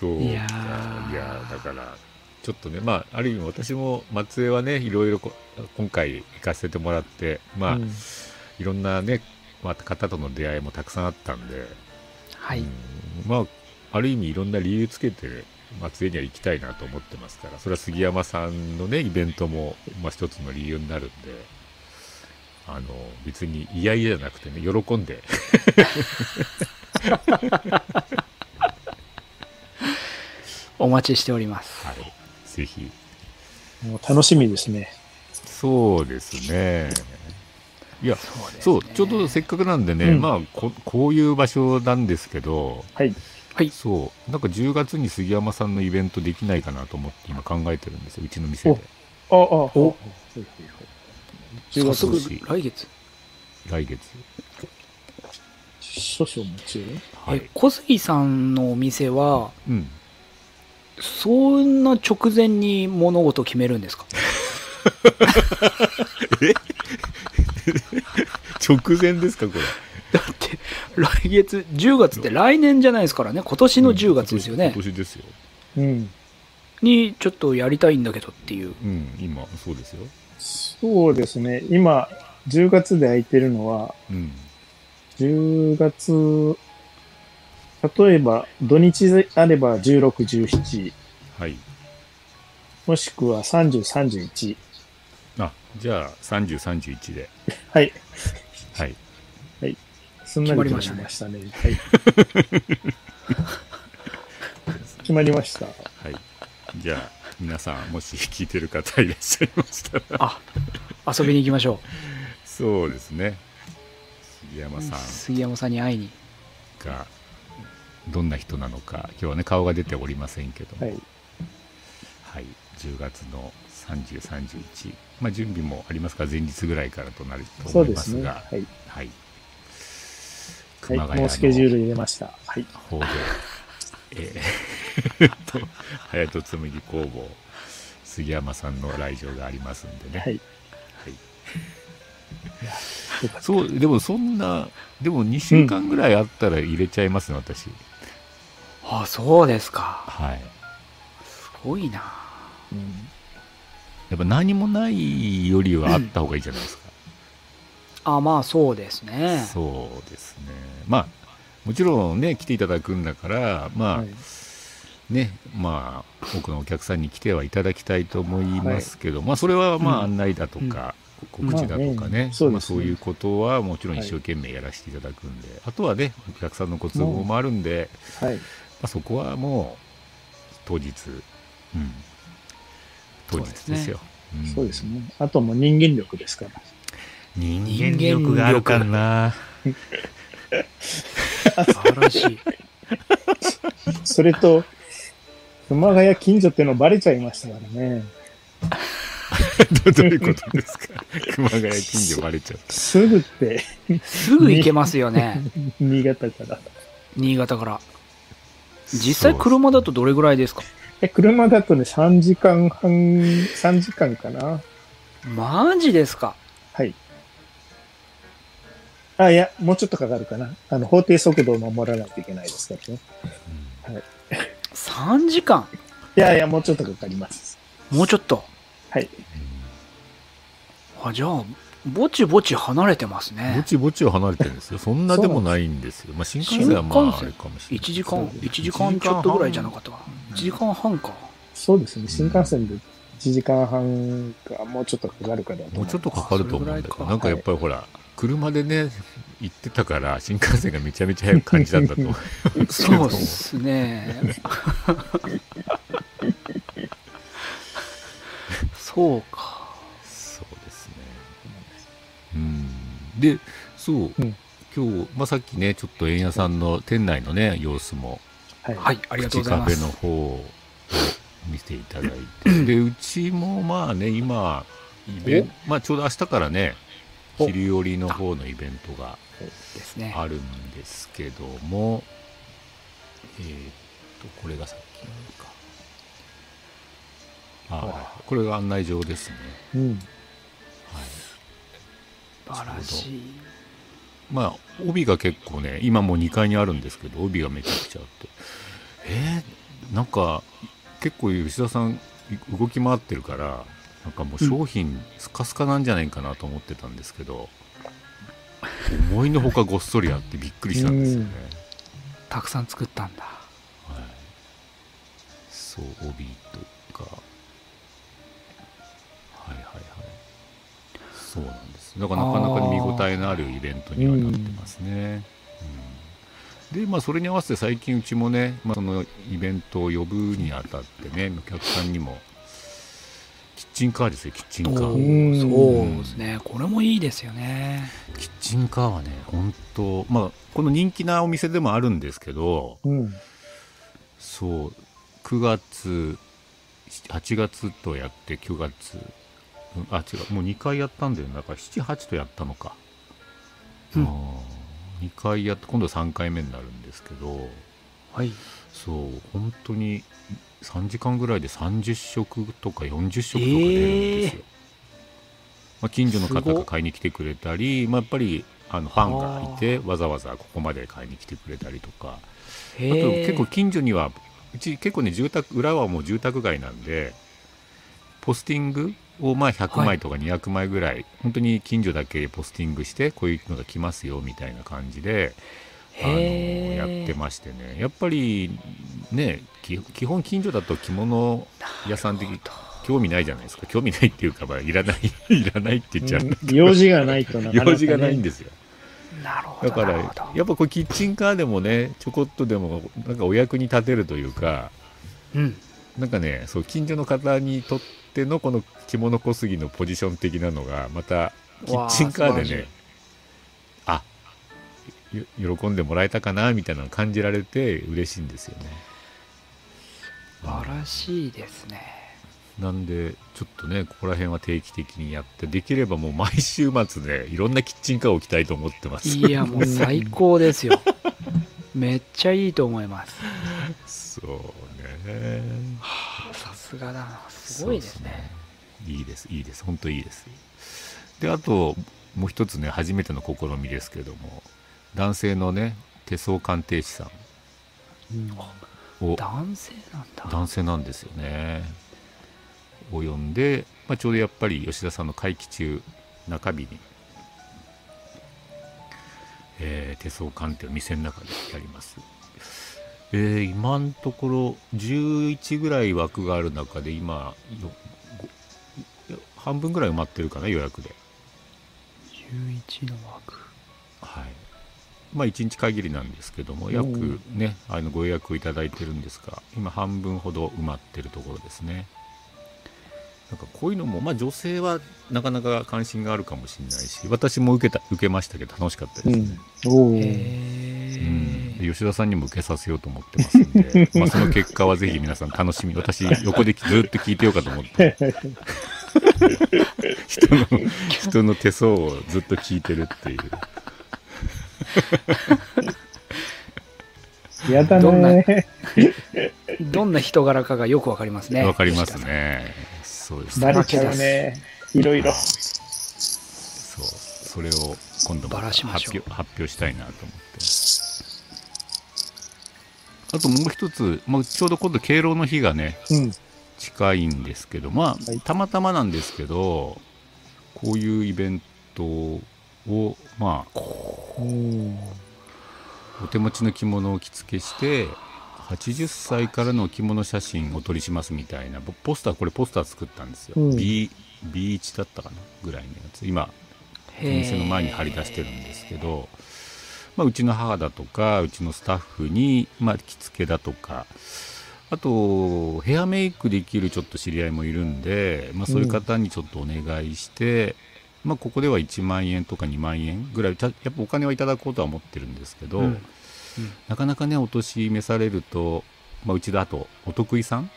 そういやかー。いやーだからちょっとねまあある意味私も松江はねいろいろこ今回行かせてもらってまあ、うん。いろんなね、また方との出会いもたくさんあったんで、はい。うん。まあある意味いろんな理由つけて松江には行きたいなと思ってますからそれは杉山さんのねイベントも、まあ、一つの理由になるんであの別に嫌々じゃなくてね喜んで お待ちしております。はいぜひもう楽しみですね。そうですねいやそうねそう、ちょうどせっかくなんでね、うんまあこ、こういう場所なんですけど、はい。はい。そう、なんか10月に杉山さんのイベントできないかなと思って今考えてるんですよ、うちの店で。あ、あ、お10早速来月。来月。少々もちろん。はいえ。小杉さんのお店は、うん。そんな直前に物事を決めるんですか？直前ですか、これ。だって、来月、10月って来年じゃないですからね、今年の10月ですよね今。年ですよ。うん。に、ちょっとやりたいんだけどっていう。うん、今、そうですよ。そうですね。今、10月で空いてるのは、うん。10月、例えば土日であれば16、17、はい。もしくは30、31。あ、じゃあ、30、31で。はい。はい。すんなり決まりましたね。はい。決まりました。はい。じゃあ、皆さん、もし聞いてる方いらっしゃいましたら。あ、遊びに行きましょそうですね。杉山う。さん杉山さんに会いに。がどんな人なのか、今日はね、顔が出ておりませんけども、はい。はい、10月の30、31、まあ、準備もありますか？ら、前日ぐらいからとなると思いそうでね。ますが、はい。はい、はい。もうスケジュール入れました。はい。方で、えー、と、隼人紬工房、杉山さんの来場がありますんでね。はい。はいそう、でもそんな、でも2週間ぐらいあったら入れちゃいますね、私。あ、そうですか。はい。すごいな。うんやっぱ何もないよりはあった方がいいじゃないですか。あ、まあそうですね。そうですね。まあ、もちろんね、来ていただくんだから、まあ、はい。ね、まあ、多くのお客さんに来てはいただきたいと思いますけど、まあ、それはまあ、うん。案内だとか、告知だとかまあね。ね、そうまあ、そういうことはもちろん一生懸命やらせていただくんで、あとはね、お客さんのご都合もあるんで、はい。まあ、そこはもう、当日、うん、当日ですよ。ん。そうですね。あともう人間力ですから。人間力があるかな。素晴らしい。それと、熊谷近所っていうのバレちゃいましたからね。どういうことですか？熊谷近所バレちゃう。すぐって、すぐ行けますよね。新潟から。新潟から。実際車だとどれぐらいですか？え、車だとね、3時間半、3時間かな。マジですか？はい。あ、いや、もうちょっとかかるかな。あの、法定速度を守らないといけないですからね。3時間？いやいや、もうちょっとかかります。もうちょっと？はい。あ、じゃあ、ぼちぼち離れてますぼね。ちぼちは離れてるんですよ。そんなでもないんですよ。まあ、新幹線はまあ、あれかもしれない。1時間、1時間ちょっとぐらいじゃなかったか。1時間半か。そうですね。新幹線で1時間半か、もうちょっとかかるかだともうちょっとかかると思うんだけど、それぐらいかなんかやっぱりほら、車でね、行ってたから、新幹線がめちゃめちゃ早く感じだったと思う。そうっすね。そうか。そうですね。うん。で、そう、うん今日、まあ、さっきね、ちょっと円谷さんの店内のね、様子も、はい。はい、ありがとうございますプチカフェの。方を見ていただいて、で、うちもまあね、今、イベンまあ、ちょうど明日からね、お切り寄りの方のイベントが。あるんですけども、えーっと、これがさっきのか。あこれが案内状ですね。うん。はい。素晴らしい。まあ、帯が結構ね、今もう2階にあるんですけど、帯がめちゃくちゃあって。えー、なんか、結構吉田さん、い動き回ってるから、なんかもう商品スカスカなんじゃないかなと思ってたんですけど、思いのほかごっそりあってびっくりしたんですよね。たくさん作ったんだ。はい。そう、帯とか。はいはいはい。そうなんです。だからなかなかに見応えのあるイベントにはなってますね。うん、で、まあ、それに合わせて最近うちもね、まあ、そのイベントを呼ぶにあたってね、お客さんにも、チンカーですよ、キッチンカおー。んそうですね。これもいいですよね。キッチンカーはね、本当まあ、この人気なお店でもあるんですけど、うん。そう9月8月とやって9月うんあ違うもう2回やったんだよだから78とやったのか、うん2回やって今度3回目になるんですけどはい。そう本当に3時間ぐらいで30食とか40食とか出るんですよ、まあ、近所の方が買いに来てくれたり、まあ、やっぱりあのファンがいてわざわざここまで買いに来てくれたりとか。あと結構近所にはうち結構ね住宅裏はもう住宅街なんでポスティングをまあ100枚とか200枚ぐらい、本当に近所だけポスティングしてこういうのが来ますよみたいな感じであのやってましてね。やっぱりねき基本近所だと着物屋さんで興味ないじゃないですか。興味ないっていうか、まあ、いらない いらないって言っちゃう、用事がないとなかなか、ね。用事がないんですよ。なるほど。だからやっぱこれキッチンカーでもねちょこっとでもなんかお役に立てるというかうん。なんかねそう近所の方にとってのこの着物小杉のポジション的なのがまたキッチンカーでね喜んでもらえたかなみたいなのを感じられて嬉しいんですよね素晴らしいですね。なんでちょっとねここら辺は定期的にやってできればもう毎週末でいろんなキッチンカーを置きたいと思ってますいや、もう最高ですよ。めっちゃいいと思います。そうねさすがだな。すごいですね。いいですいいです本当いいですであともう一つね初めての試みですけども男性のね手相鑑定士さん。を。男性なんだ。男性なんですよね。を呼んで、まあ、ちょうどやっぱり吉田さんの会期中中日に、えー手相鑑定を店の中でやります。えー今のところ11ぐらい枠がある中で今半分ぐらい埋まってるかな予約で。11の枠。はいまあ1日限りなんですけども約ねあのご予約をいただいてるんですが今半分ほど埋まってるところですね。なんかこういうのも、まあ、女性はなかなか関心があるかもしれないし私も受けた受けましたけど楽しかったですね、うん。吉田さんにも受けさせようと思ってますんで まあその結果はぜひ皆さん楽しみ私横でずっと聞いてようかと思って 人の人の手相をずっと聞いてるっていう やだどんなね。どんな人柄かがよくわかりますね。わかりますねそうですバレちゃうね。いろいろ。そうそれを今度も発表発表したいなと思ってあともう一つ、まあ、ちょうど今度敬老の日がねうん。近いんですけどまあ、はいたまたまなんですけどこういうイベントをまあうん。お手持ちの着物を着付けして80歳からの着物写真をお撮りしますみたいなポポスターこれポスター作ったんですよ、うん。B B1 だったかな？ぐらいのやつ。今お店の前に貼り出してるんですけど、まあ、うちの母だとかうちのスタッフに、まあ、着付けだとかあとヘアメイクできるちょっと知り合いもいるんで、まあ、そういう方にちょっとお願いして、まあ、ここでは1万円とか2万円ぐらいちゃやっぱお金はいただこうとは思ってるんですけど、うん。なかなかねお年召されると、まあ、うちだとお得意さん？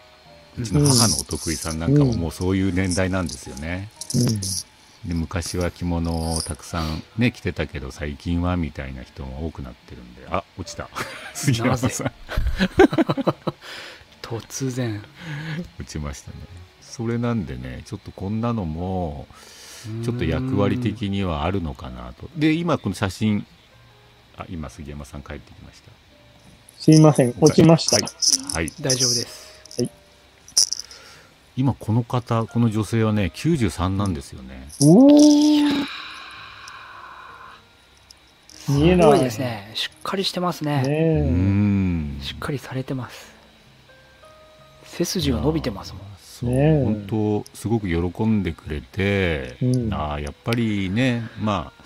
うちの母のお得意さんなんかももうそういう年代なんですよね。で昔は着物をたくさんね着てたけど最近はみたいな人も多くなってるんであ落ちた。杉山さん。突然。落ちましたね。それなんでねちょっとこんなのもちょっと役割的にはあるのかなと。で今この写真あ今杉山さん帰ってきました。すいません、落ちました。はい、はい、大丈夫です。今この方この女性はね93なんですよね。おー。見えすない。ごいですね。しっかりしてますね。うねしっかりされてます。背筋が伸びてますもんそう、本当すごく喜んでくれて、うん。ああやっぱりねまあ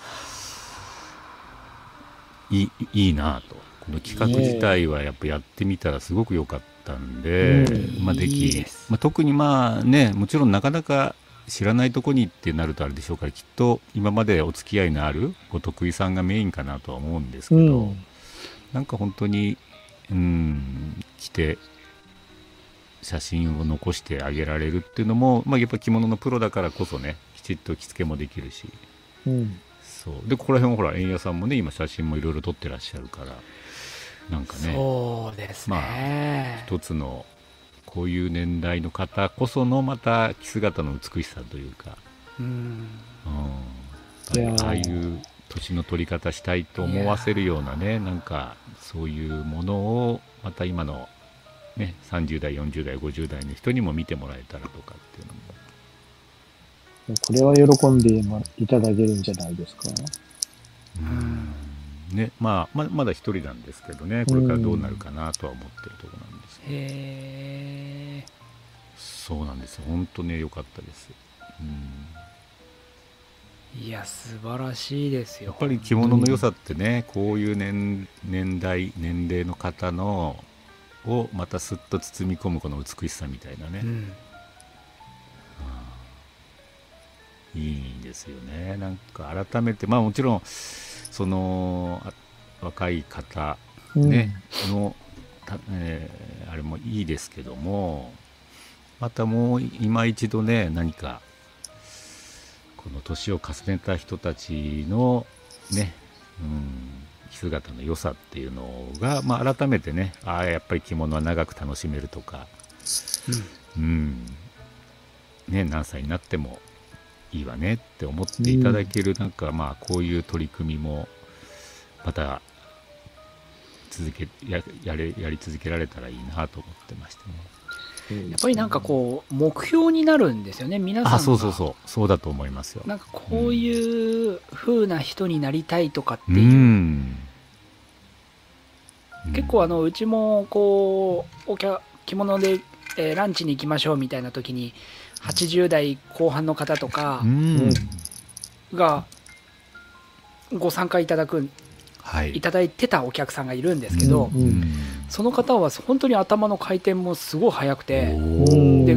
いいいいなと。この企画自体はやっぱやってみたらすごく良かったんで、うん。まあ、できまあ、特にまあねもちろんなかなか知らないとこにってなるとあれでしょうからきっと今までお付き合いのあるお得意さんがメインかなとは思うんですけうど、ん。なんか本当に、うん、来て、写真を残してあげられるっていうのも、まあ、やっぱ着物のプロだからこそね、きちっと着付けもできるし、うん。そう。で、ここら辺もほら、円谷さんもね、今写真もいろいろ撮ってらっしゃるから、なんかね、そうですね、一つの、こういう年代の方こそのまた着姿の美しさというか、うん。うん、ああいう年の取り方したいと思わせるようなねなんかそういうものをまた今の、ね、30代40代50代の人にも見てもらえたらとかっていうのも。これは喜んでいただけるんじゃないですか？ねまあ、ままだ一人なんですけどねこれからどうなるかなとは思ってるところなんですけど、へえ。そうなんです。よ本当ね良かったです、うん、いや素晴らしいですよやっぱり着物の良さってね、こういう年年代年齢の方のをまたすっと包み込むこの美しさみたいなね、うん。いいんですよね。なんか改めてまあもちろんそのあ若い方うん。ね、の、たえーあれもいいですけどもまたもう今一度ね何かこの年を重ねた人たちのね、うん、着姿の良さっていうのが、まあ、改めてねああやっぱり着物は長く楽しめるとか、うん。ね、何歳になってもいいわねって思っていただける、なんかまあこういう取り組みもまた続けややれやり続けられたらいいなと思ってましたね。やっぱりなんかこう目標になるんですよね皆さんそうそうそう。そうだと思いますよ。なんかこういう風な人になりたいとかってう。いう、ん。結構あのうちもこうお客着物で、えーランチに行きましょうみたいな時に80代後半の方とかうん。がご参加いただくはい。いただいてたお客さんがいるんですけど、うん。うん。その方は本当に頭の回転もすごい速くてで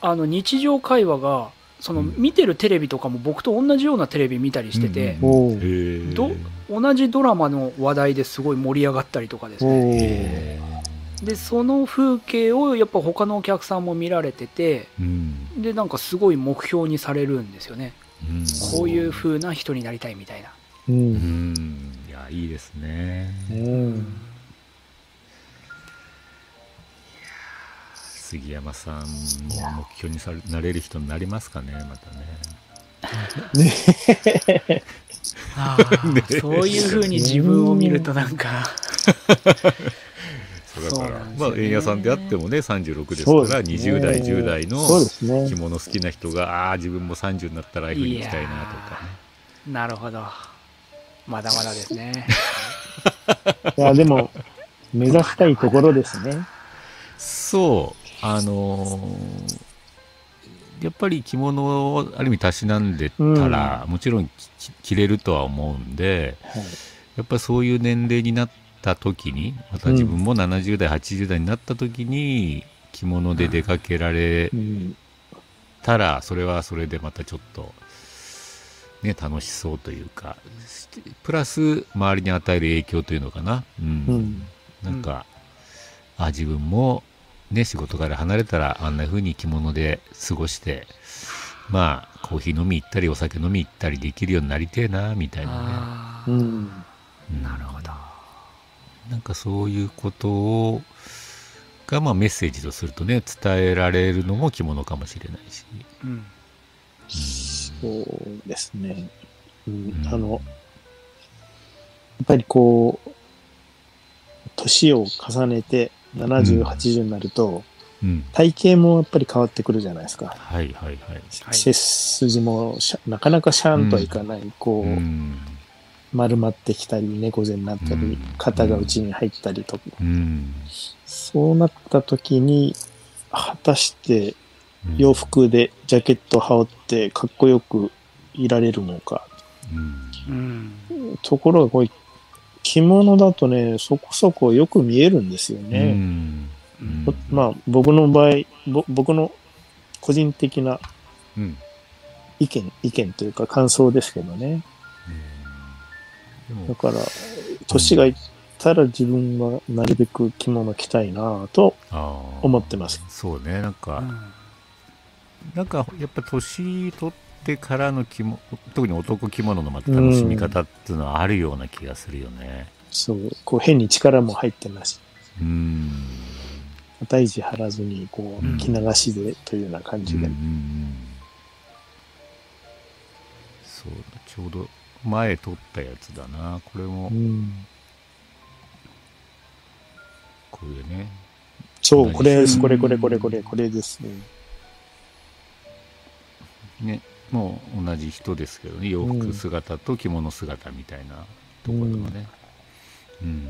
あの日常会話がそのうん。見てるテレビとかも僕と同じようなテレビ見たりしてて、うんおうへー。ど同じドラマの話題ですごい盛り上がったりとかですおねでその風景をやっぱ他のお客さんも見られててーうん。でなんかすごい目標にされるんですよね。うん。こういう風な人になりたいみたいな。う。うんん。いやいいですね。うん。杉山さんも目標にされなれる人になりますかねまたね。ね。あー そういうふうに自分を見るとなんか、そうだから、ねまあ円谷さんであってもね36ですからね20代10代の着。物好きな人がああー自分も30になったらああいうふうに行きたいなとかねなるほど。まだまだですね。いや、でも、目指したいところですね。そうあのーやっぱり着物をある意味たしなんでたら、もちろんき着れるとは思うんではい。やっぱりそういう年齢になった時にまた自分も70代、80代になった時に着物で出かけられうん。たらそれはそれでまたちょっと、ね、楽しそうというかプラス周りに与える影響というのかな、うんうん。なんか、あ自分も、ね、仕事から離れたらあんな風に着物で過ごしてまあコーヒー飲み行ったりお酒飲み行ったりできるようになりてえなみたいなね、なるほど。なんかそういうことをが、まあ、メッセージとするとね伝えられるのも着物かもしれないし、うん。そうですね。うん。うん。あの、やっぱりこう、年を重ねて70、うん。80になると、うん、体型もやっぱり変わってくるじゃないですか。はいはいはいはい。背筋もしゃなかなかシャンとはいかない、こう、うん丸まってきたり、猫背になったり、うん。肩が内に入ったりと。か、うん。そうなった時に、果たしてうん。洋服でジャケット羽織ってかっこよくいられるのか。うん。うん。ところがこう、着物だとね、そこそこよく見えるんですようね。んうんぼまあ、僕の場合、ぼ僕の個人的なうん意見、意見というか感想ですけどね。だから、年がいったら自分はなるべく着物着たいなぁと思ってます。そうねなんか、うんなんかやっぱ年取ってからの着物特に男着物のまた楽しみ方っていうのはあるような気がするよね。そう、こう変に力も入ってなし、うん。大事張らずに、こうんう、着流しでというような感うんじで。うんうんそうちょうど前撮ったやつだな。これも。うん。これね。そう、これです、うん。これこれこれこれ、これですね。ねもう同じ人ですけどね洋服姿と着物姿みたいなところがね。うん、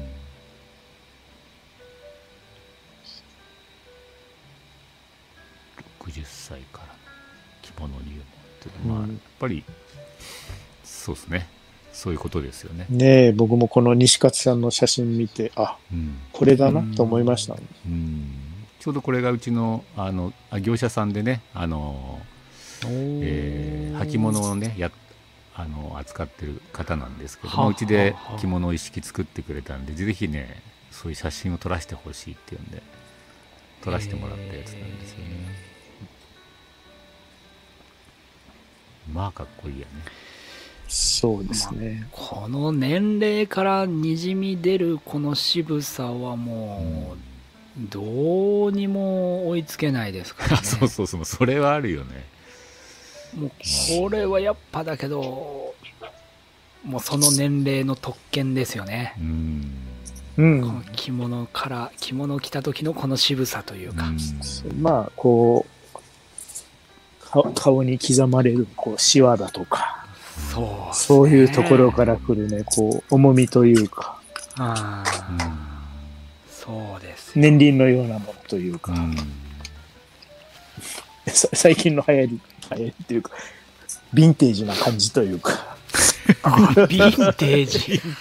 60歳から着物入門っていうのは、うん。やっぱりそうですね。そういうことですよね、ねえ、僕もこの西勝さんの写真見て、あ、うん。これだなと思いました。うん、ちょうどこれがうちのあのあ業者さんでねあのえー履物をねやあの扱ってる方なんですけどもはあうちで着物を一式作ってくれたんでぜひねそういう写真を撮らせてほしいっていうんで撮らせてもらったやつなんですよね。まあかっこいいやね。そうですね。この年齢からにじみ出るこの渋さはもうどうにも追いつけないですからね。そうそうそうそれはあるよねもうこれはやっぱだけどもうその年齢の特権ですよね。うん。うん。こ。の着物から着物を着た時のこの渋さというか、まあ、こう、か顔に刻まれる、こう、シワだとか、そうそういうところから来るね、こう、重みというか、あうんあそうですよ。年輪のようなものというか、うん。さ 最近の流行り、流行りっていうか、ヴィンテージな感じというか、あヴィンテージ。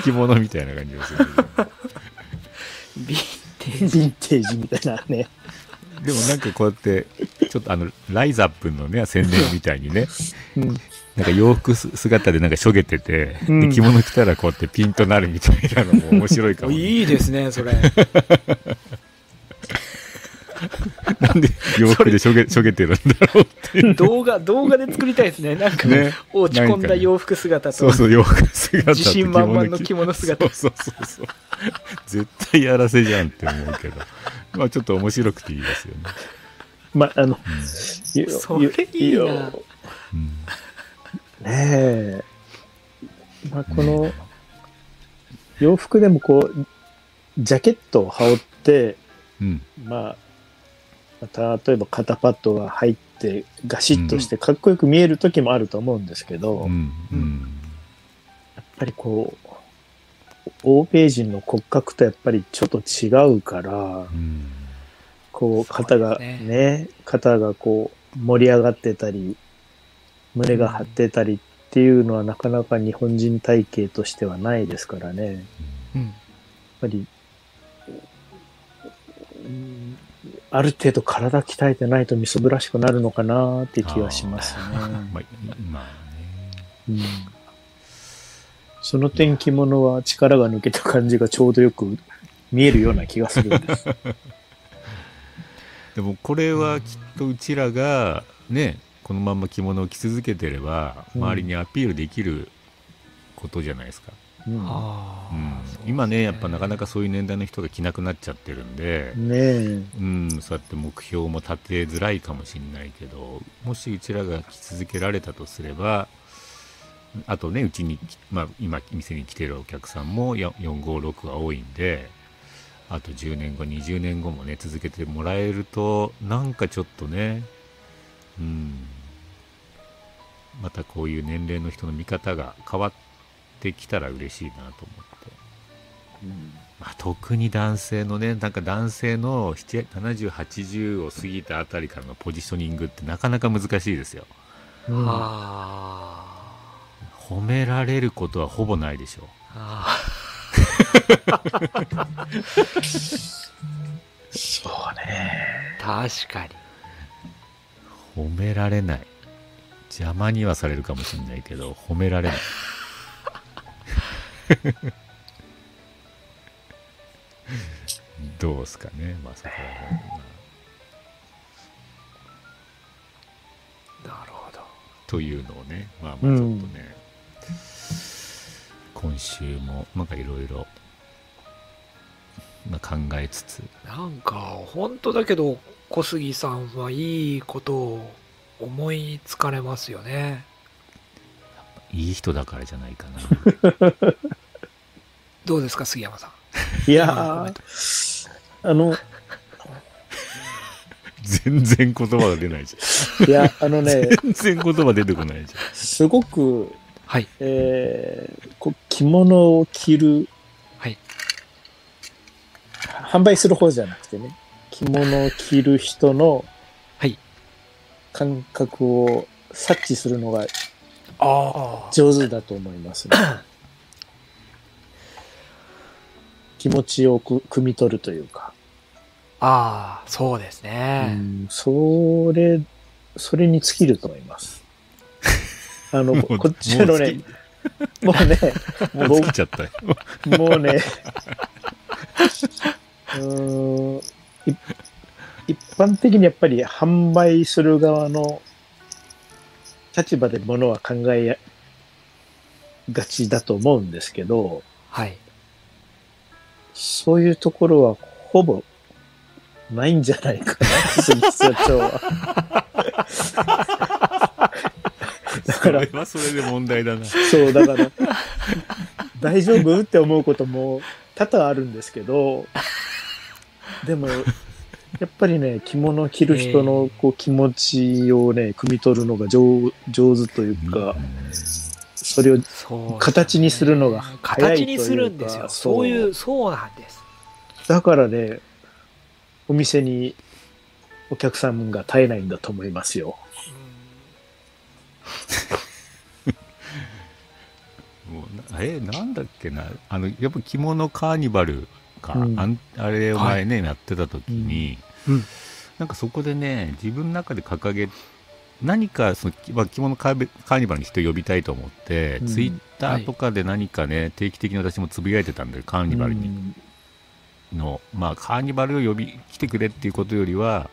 置物みたいな感じがする。ヴィンテージ。ヴィンテージみたいなね。でもなんかこうやってちょっとあのライザップのね宣伝みたいにねうん、なんか洋服す姿でなんかしょげてて、うん。で着物着たらこうやってピンとなるみたいなのも面白いかも、ね、いいですねそれ なんで洋服でしょげしょげてるんだろうっていう。動画動画で作りたいですね。なんか、ね。落ち込んだ洋服姿と。そうそう洋服姿と自信満々の着物姿。そうそうそうそう。絶対やらせじゃんって思うけど。まあちょっと面白くていいですよね、まあ、あの、いやそれいいな。やうん。ねえ。まあ、この、洋服でもこう、ジャケットを羽織って、うん。まあ、例えば肩パッドが入って、ガシッとしてかっこよく見える時もあると思うんですけど、やっうんうんぱりこう、欧米人の骨格とやっぱりちょっと違うから、うんこう、肩がそうですね肩がこう、盛り上がってたり、胸が張ってたりっていうのはなかなか日本人体型としてはないですからね。やっうんぱり、ある程度体鍛えてないとみそぶらしくなるのかなって気がしますね。まあ、まあねうんその点着物は力が抜けた感じがちょうどよく見えるような気がするんです。でもこれはきっとうちらがねこのまんま着物を着続けてればうん周りにアピールできることじゃないですか、今ねやっぱなかなかそういう年代の人が着なくなっちゃってるんで、ねえ。うん、そうやって目標も立てづらいかもしれないけどもしうちらが着続けられたとすればあとねうちにき、まあ、今店に来てるお客さんもや456が多いんであと10年後20年後もね続けてもらえるとなんかちょっとねうん。またこういう年齢の人の見方が変わってきたら嬉しいなと思って。まあ、特に男性のねなんか男性の7 70、80を過ぎたあたりからのポジショニングってなかなか難しいですよ。うん。あ。褒められることはほぼないでしょーあそうね。ー確かに。褒められない。邪魔にはされるかもしれないけど褒められない どうですかねまあそこは。なるほど。というのをねまあまあちょっとね、今週もなんかいろいろまあ考えつつ。なんか本当だけど小杉さんはいいことを思いつかれますよねいい人だからじゃないかな。どうですか杉山さん？いや あの、全然言葉が出ないじいや、あのね、ゃん全然言葉出てこないじすごく、はい。えーこう着物を着る、はい。販売する方じゃなくてね、着物を着る人のはい。感覚を察知するのが上手だと思いますね。気持ちをく汲み取るというか、ああそうですうね、ん、それ、それに尽きると思います。あの、こっちのね、もうね、もゃ。うちゃったよ。もうね、うーんい一般的にやっぱり販売する側の立場で物は考えがちだと思うんですけど、はいそういうところはほぼないんじゃないかな、杉社長は。だそかられ、はそれで問題だな。そう、だから、大丈夫？って思うことも多々あるんですけど、でも、やっぱりね、着物を着る人のこう気持ちをね、汲み取るのが上上手というか、それを形にするのが早いというか。形にするんですよ。そうそういう。そうなんです。だからね、お店にお客さんが絶えないんだと思いますよ。もうなえ、なんだっけな。あの、やっぱ着物カーニバルか。うん。あんあれを前ね、やってた時に、うん。うんなんかそこでね、自分の中で掲げ、何かその、まあ、着物カーニバルに人を呼びたいと思って、うん。ツイッターとかで何かね、定期的に私もつぶやいてたんで、カーニバルに。うん。の、まあ、カーニバルを呼び来てくれっていうことよりは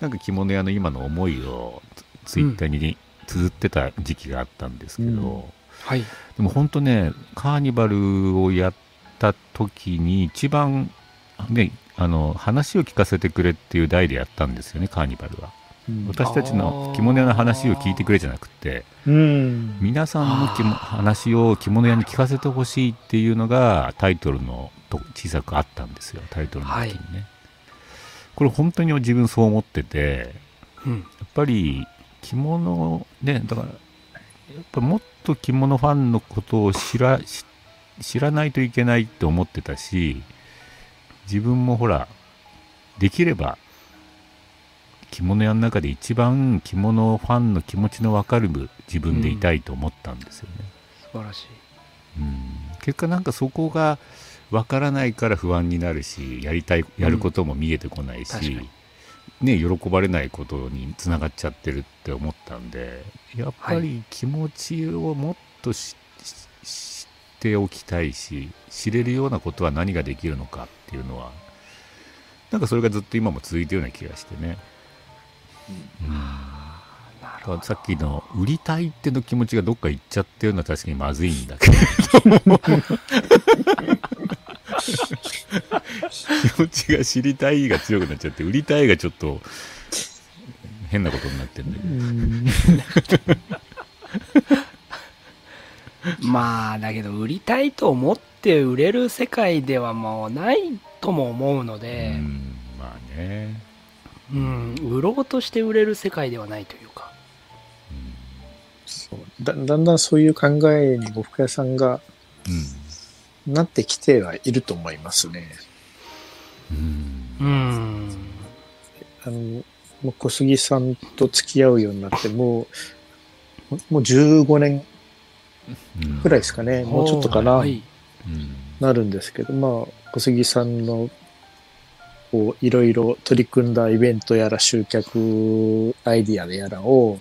なんか着物屋の今の思いをツツイッターに綴ってた時期があったんですけど、うん。はい。でも本当ねカーニバルをやった時に一番ねあの話を聞かせてくれっていう題でやったんですよねカーニバルは。うん。私たちの着物屋の話を聞いてくれじゃなくて。うん。皆さんの話を着物屋に聞かせてほしいっていうのがタイトルのと小さくあったんですよタイトルの時にね、これ本当に自分そう思っててうん。やっぱり着物ねだからやっぱもっと着物ファンのことを知らし知らないといけないって思ってたし自分もほらできれば着物屋の中で一番着物ファンの気持ちの分かる自分でいたいと思ったんですよね、素晴らしい。うん。結果なんかそこが分からないから不安になるしやりたいやることも見えてこないし、確かに。ね、喜ばれないことにつながっちゃってるって思ったんでやっぱり気持ちをもっとしし知っておきたいし知れるようなことは何ができるのかっていうのはなんかそれがずっと今も続いてるような気がしてね。うん。なるだからさっきの売りたいっての気持ちがどっか行っちゃってるのは確かにまずいんだけれど。も気持ちが知りたいが強くなっちゃって売りたいがちょっと変なことになってるんだけど まあだけど売りたいと思って売れる世界ではもうないとも思うのうで、んまあね、うん、売ろうとして売れる世界ではないというか。そう。だだんだんそういう考えに呉服屋さんがうんなってきてはいると思いますね。うん。うん。あの、もう小杉さんと付き合うようになって、もう、もう15年うん。くらいですかね。もうちょっとかな、はい。うんなるんですけど、まあ、小杉さんの、こう、いろいろ取り組んだイベントやら集客アイディアでやらを、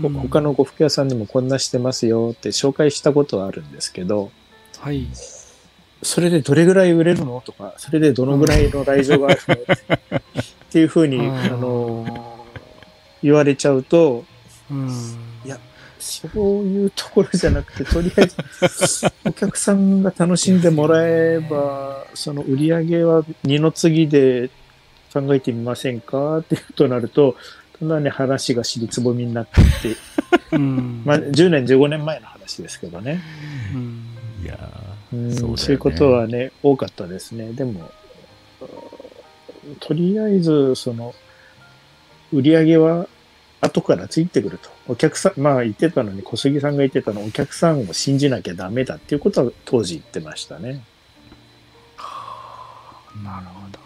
うん。他の呉服屋さんでもこんなしてますよって紹介したことはあるんですけど、はい。それでどれぐらい売れるのとか、それでどのぐらいの来場があるの っていうふうに、うん。あの、言われちゃうと、うんそういうところじゃなくて、とりあえず、お客さんが楽しんでもらえば、その売り上げは二の次で考えてみませんかっていうとなると、そんなに話が尻つぼみになっていって、うんまあ、10年、15年前の話ですけどね。うんいやうんそうねそういうことはね、多かったですね。でも、とりあえず、その、売り上げは後からついてくると。お客さん、まあ言ってたのに、小杉さんが言ってたの、お客さんを信じなきゃダメだっていうことは当時言ってましたね。なるほど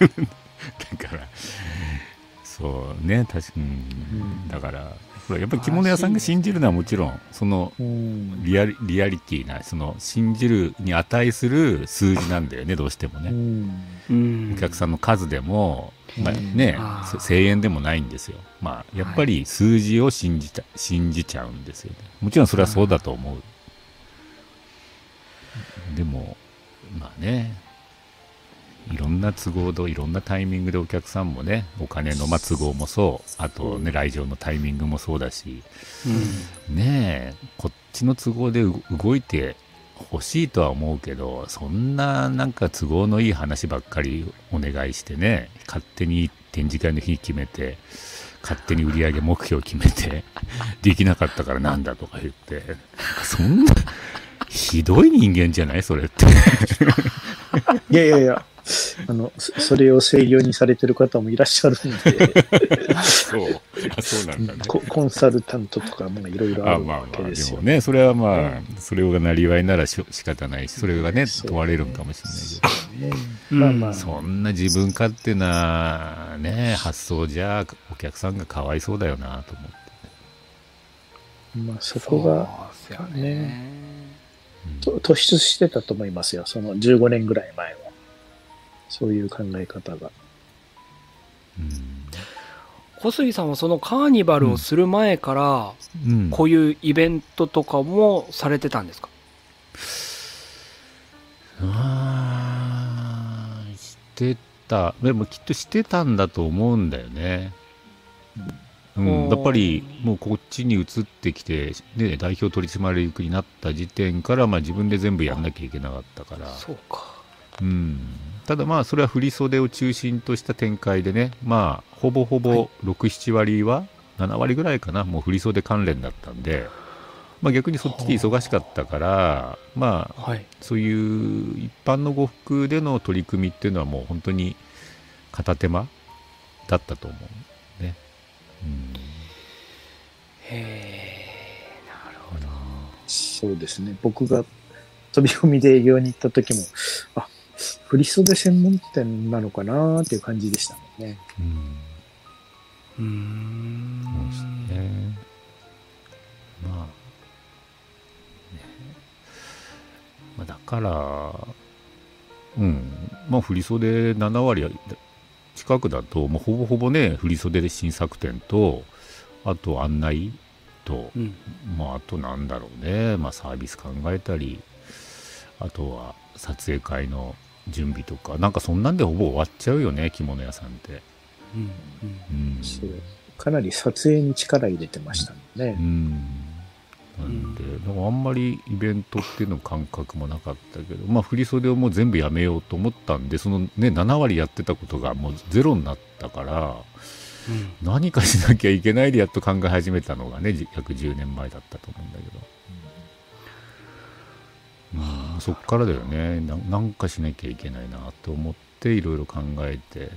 だからそうね確かに、んだからやっぱり着物屋さんが信じるのはもちろんそのうん。リアリリアリティなその信じるに値する数字なんだよねどうしてもうね、ん。うんお客さんの数でも、まあうん。ね声援でもないんですよ。まあやっぱり数字を信じた信じちゃうんですよね。もちろんそれはそうだと思う、でもまあねいろんな都合といろんなタイミングでお客さんもねお金のまあ都合もそう。あとね来場のタイミングもそうだし。ねえこっちの都合でう動いて欲しいとは思うけどそんななんか都合のいい話ばっかりお願いしてね勝手に展示会の日決めて勝手に売り上げ目標決めて できなかったからなんだとか言って。そんなひどい人間じゃない？それって。いやいやいや、あの、そそれを制御にされてる方もいらっしゃるんで、そう。あそうなんだね。ココンサルタントとかもいろいろあるわあまあまあでけですよも。ねそれはまあそれがなりわいならしょ仕方ないしそれがね問われるんかもしれないけど。ね。うん。まあまあ、そんな自分勝手なね発想じゃお客さんがかわいそうだよなと思って、まあそこが、ね。と突出してたと思いますよ。その15年ぐらい前は。そういう考え方が。小杉さんはそのカーニバルをする前から、うん。うんこういうイベントとかもされてたんですか？あーしてた。でもきっとしてたんだと思うんだよね、うん、やっぱりもうこっちに移ってきて、ね、代表取締役になった時点から、まあ、自分で全部やんなきゃいけなかったから。そうか。うん、ただまあそれは振り袖を中心とした展開でねまあほぼほぼ67割は7割ぐらいかなもう振り袖関連だったんで、まあ、逆にそっちで忙しかったからまあはいそういう一般の呉服での取り組みっていうのはもう本当に片手間だったと思うね。うんへえなるほどそうですね。僕が飛び込みで営業に行った時も、あ、振り袖専門店なのかなっていう感じでしたもんね。うん。うーん。そうですね。まあ、ね。まあ、だから、うん、まあ、振り袖7割近くだと、もうほぼほぼね、振り袖で新作店と、あと案内と、うん。まあ、あとなんだろうね、まあ、サービス考えたり、あとは撮影会の準備とか、なんかそんなんでほぼ終わっちゃうよね、着物屋さんって。うんうんうん、そうかなり撮影に力入れてましたもんねう。んなんで、だからあんまりイベントっていうの感覚もなかったけど、まあ、振り袖をもう全部やめようと思ったんで、そのね、7割やってたことがもうゼロになったから、うん何かしなきゃいけないでやっと考え始めたのがね、じ約10年前だったと思うんだけど。うん、そっからだよねな。なんかしなきゃいけないなと思って、いろいろ考えて、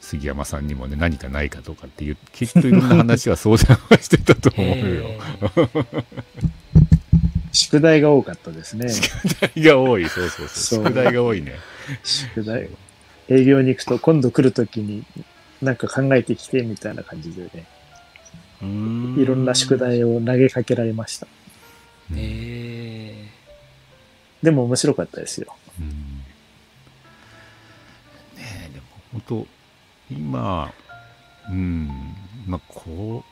杉山さんにもね、何かないかとかっていう、きっといろんな話は相談はしてたと思うよ。へ 宿題が多かったですね。宿題が多い、そうそうそう。そう宿題が多いね。宿題。営業に行くと今度来るときになんか考えてきてみたいな感じでね、ーうんいろんな宿題を投げかけられました。うんへえでも面白かったですよ。うんねえ、でも本当、今、うん、まあこ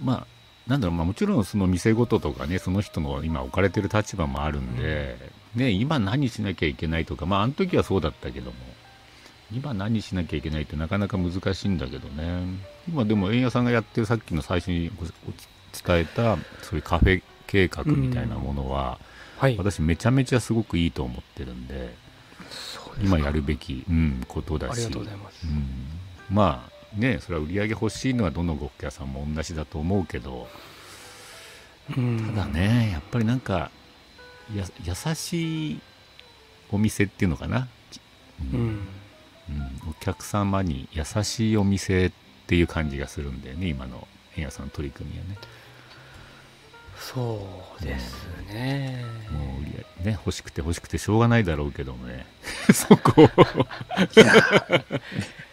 う、まあ、なんだろう、まあもちろんその店ごととかね、その人の今置かれてる立場もあるんで、ね、今何しなきゃいけないとか、まああの時はそうだったけども、今何しなきゃいけないってなかなか難しいんだけどね。今でも円谷さんがやってるさっきの最初に伝えた、そういうカフェ計画みたいなものは、はい。私めちゃめちゃすごくいいと思ってるんで、今やるべき、うん、ことだし。ありがとうございます。うん、まあねそれは売り上げ欲しいのはどの呉服屋さんも同じだと思うけどうん。ただねやっぱりなんかや優しいお店っていうのかな、うん。うん。うん。お客様に優しいお店っていう感じがするんだよね今の円谷さんの取り組みはねそうですね。もう売り上げね欲しくて欲しくてしょうがないだろうけどもね。そこ。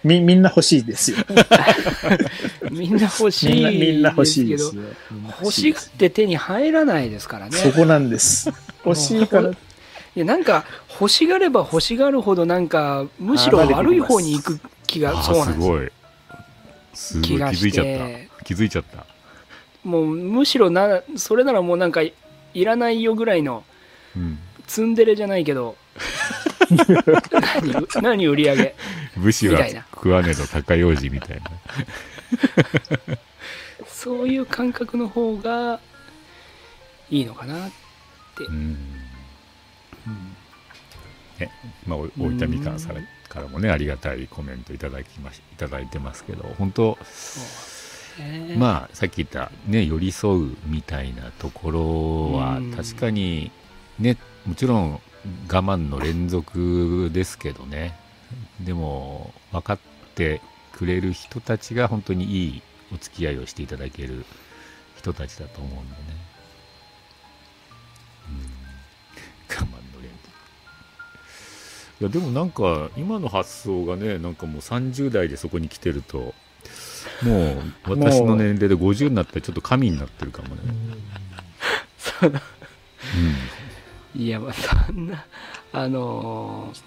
み、みんな欲しいですよ。みんな欲しいみんな欲しいでですよ。欲しがっですて手に入らないですからね。そこなんです。欲しいから。いやなんか欲しがれば欲しがるほどなんかむしろ悪い方に行く気があそうなんですすごい。すごい。気づいちゃった。気づいちゃったもうむしろなそれならもうなんかいらないよぐらいのうん。ツンデレじゃないけど 何何売り上げ？武士は食わねど高用事みたいな。そういう感覚の方がいいのかなうん。ねまあお大分みかんさんからもねありがたいコメントいただきましいただいてますけど本当えまあさっき言ったね寄り添うみたいなところはうん。確かにねもちろん我慢の連続ですけどね。でも分かってくれる人たちが本当にいいお付き合いをしていただける人たちだと思うんでね、うん、我慢の連続。いやでもなんか今の発想がねなんかもう30代でそこに来てるともう私の年齢で50になったらちょっと神になってるかもね、そううん。いやまあそんなあのー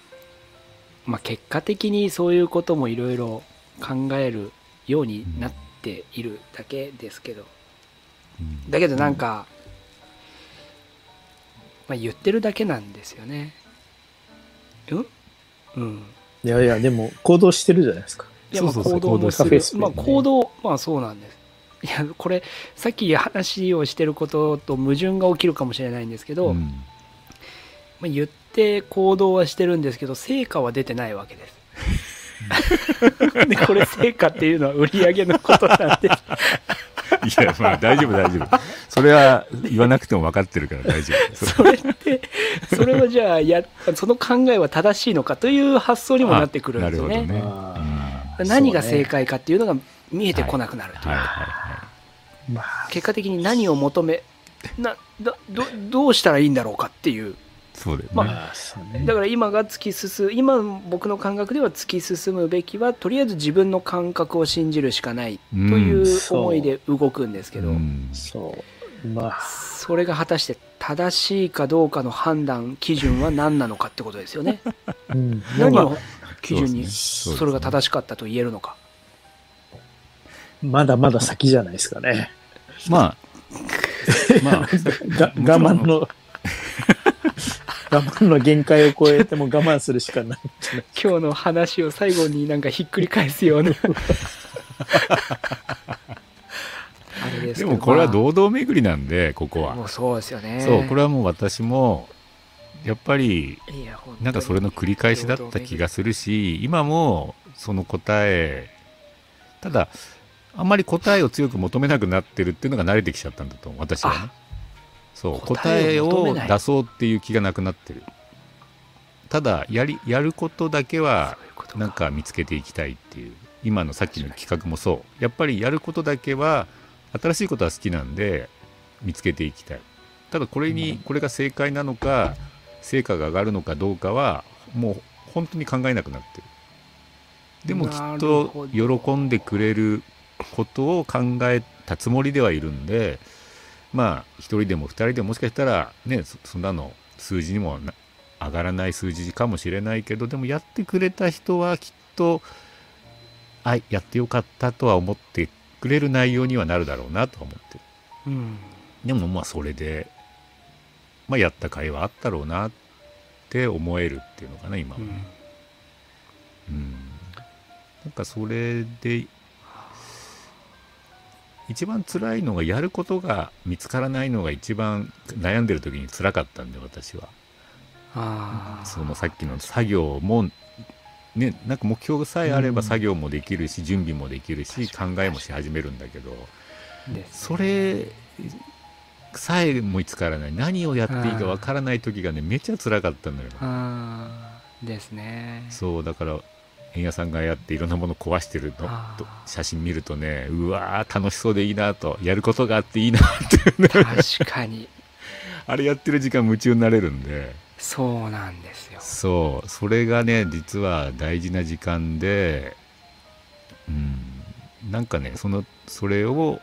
まあ結果的にそういうこともいろいろ考えるようになっているだけですけど、うん。だけどなんか、まあ言ってるだけなんですよね。うん？うん。いやいや、でも行動してるじゃないですか。いやまあそうそうそう行動もする行動してる。まあ行動まあそうなんです。いやこれさっき話をしてることと矛盾が起きるかもしれないんですけど、うん。まあまあ言って行動はしてるんですけど成果は出てないわけです。でこれ成果っていうのは売り上げのことなんで いや、まあ大丈夫大丈夫。それは言わなくても分かってるから大丈夫。それ。ってそれはじゃあやその考えは正しいのかという発想にもなってくるんですよね。なるほどね。あうん何が正解かっていうのが見えてこなくなるというか、はいはいはーまあ、結果的に何を求めなだどどうしたらいいんだろうかっていう。い。そうだよね。ままあ、だから今が突き進む今僕の感覚では突き進むべきはとりあえず自分の感覚を信じるしかないという思いで動くんですけど、うん。そう。まあ、それが果たして正しいかどうかの判断基準は何なのかってことですよね。うん。何まあを基準にそれが正しかったと言えるのか。まだまだ先じゃないですかね。まあ、まあ、が我慢の、我慢の限界を超えても我慢するしかない。今日の話を最後になんかひっくり返すような。あれでもこれはま堂々巡りなんで、ここは。あもうそうですよね。そう、これはもう私も、やっぱり、なんかそれの繰り返しだった気がするし、今もその答え、ただ、あんまり答えを強く求めなくなってるっていうのが慣れてきちゃったんだと思う、私はね。そう、答答ええを出そうっていう気がなくなってる。ただ、やり、やることだけはなんか見つけていきたいっていう今のさっきの企画もそう。やっぱりやることだけは新しいことは好きなんで見つけていきたい。ただこれにこれが正解なのか成果が上がるのかどうかはもう本当に考えなくなってる。でもきっと喜んでくれることを考えたつもりではいるんでまあ一人でも二人でももしかしたらねそそんなの数字にもな上がらない数字かもしれないけどでもやってくれた人はきっとあやってよかったとは思ってくれる内容にはなるだろうなとは思ってる。うん。でもまあそれで、まあ、やった甲斐はあったろうなって思えるっていうのかな今は。ね、うん。うん。なんかそれで一番辛いのがやることが見つからないのが一番悩んでる時に辛かったんで私は。そのさっきの作業もねなんか目標さえあればうん。作業もできるし準備もできるし考えもし始めるんだけどですそれさえも見つからない。何をやっていいかわからない時がねめっちゃ辛かったんだよですね。そうだから円谷さんがやっていろんなもの壊してるの。と写真見るとねうわー楽しそうでいいなと。やることがあっていいなって。ね確かに。あれやってる時間夢中になれるんで。そうなんですよ。そう。それがね実は大事な時間でうん。なんかねそのそれを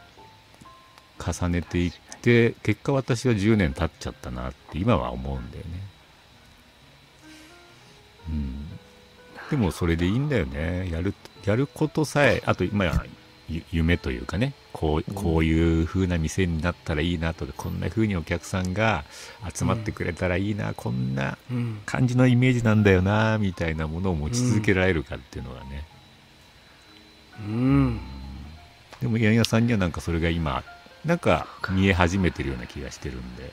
重ねていって結果私は10年経っちゃったなって今は思うんだよね。うん。でもそれでいいんだよね。やるやることさえあと今やゆ夢というかね。こうこういう風な店になったらいいなとかこんな風にお客さんが集まってくれたらいいな、こんなうん。感じのイメージなんだよなみたいなものを持ち続けられるかっていうのがね、うん。でも八重屋さんにはなんかそれが今なんか見え始めてるような気がしてるんで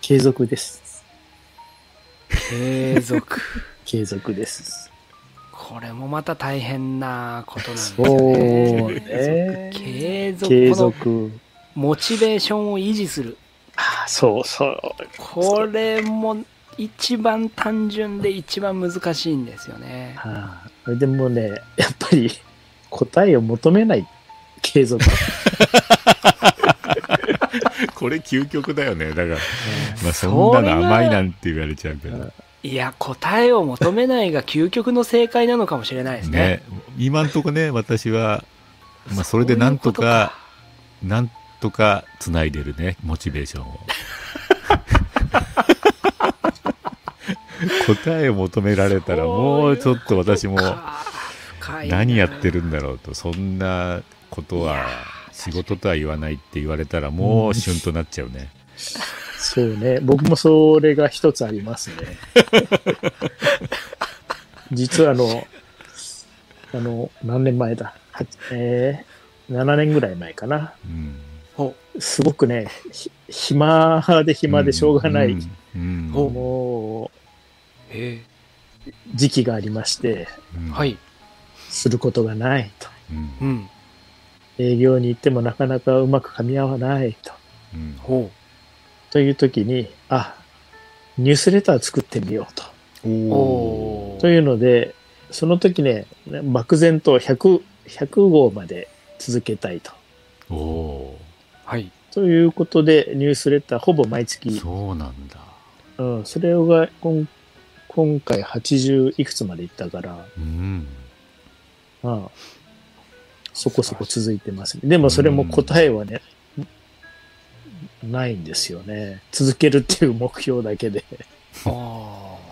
継続です。継続 継続です。これもまた大変なことなんですよそうねね。継続継続。モチベーションを維持するあそうそう。これも一番単純で一番難しいんですよねはあ、でもね、やっぱり答えを求めない継続。これ究極だよね。だから、まあ、そそんなの甘いなんて言われちゃうけど。いや答えを求めないが究極の正解なのかもしれないですね。ね。今んとこね私は、まあ、それでなんとかなんとかつないでるね。モチベーションを。答えを求められたらもうちょっと私も何やってるんだろうとそんなことは仕事とは言わないって言われたらもうシュンとなっちゃうね、そうね。僕もそれが一つありますね。実はあの、あの、何年前だ？はえー、7年ぐらい前かな。うんすごくね、ひ暇で暇でしょうがない、うんうんほうもう。時期がありまして、うんえ。はい。することがないと。うんうん。営業に行ってもなかなかうまく噛み合わないと。うんほという時に、あ、ニュースレター作ってみようと。というので、その時ね、漠然と100、100号まで続けたいと。はい。ということで、ニュースレターほぼ毎ー月、そうなんだうん、それが今今回80いくつまでいったから、うんまあ、そこそこ続いてます、でもそれも答えはね、ないんですよね。続けるっていう目標だけで。ああ。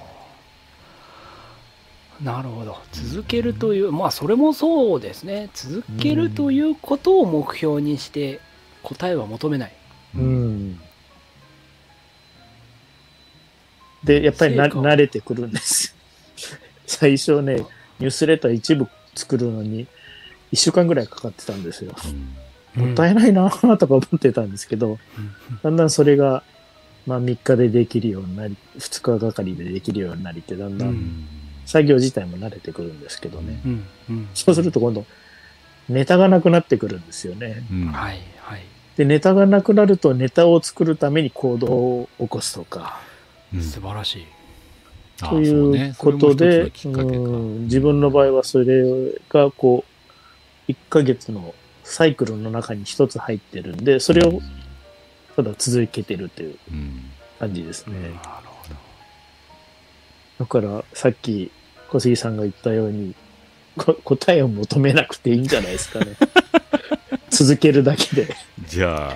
なるほど。続けるという、まあ、それもそうですね。続けるということを目標にして、答えは求めない。うん。で、やっぱりな慣れてくるんです。最初ね、ニュースレター一部作るのに、一週間ぐらいかかってたんですよ。うんもったいないなぁとか思ってたんですけど、だんだんそれが、まあ3日でできるようになり、2日がかりでできるようになりって、だんだうんん作業自体も慣れてくるんですけどね。そうすると今度、ネタがなくなってくるんですよね。うんはい。はい。で、ネタがなくなるとネタを作るために行動を起こすとか、うん素晴らしい。あといそうことで、うん自分の場合はそれがこう、1ヶ月のサイクルの中に一つ入ってるんで、それをただ続けてるといううん感じですね。なるほど。だから、さっき小杉さんが言ったように、こ答えを求めなくていいんじゃないですかね。続けるだけで。じゃあ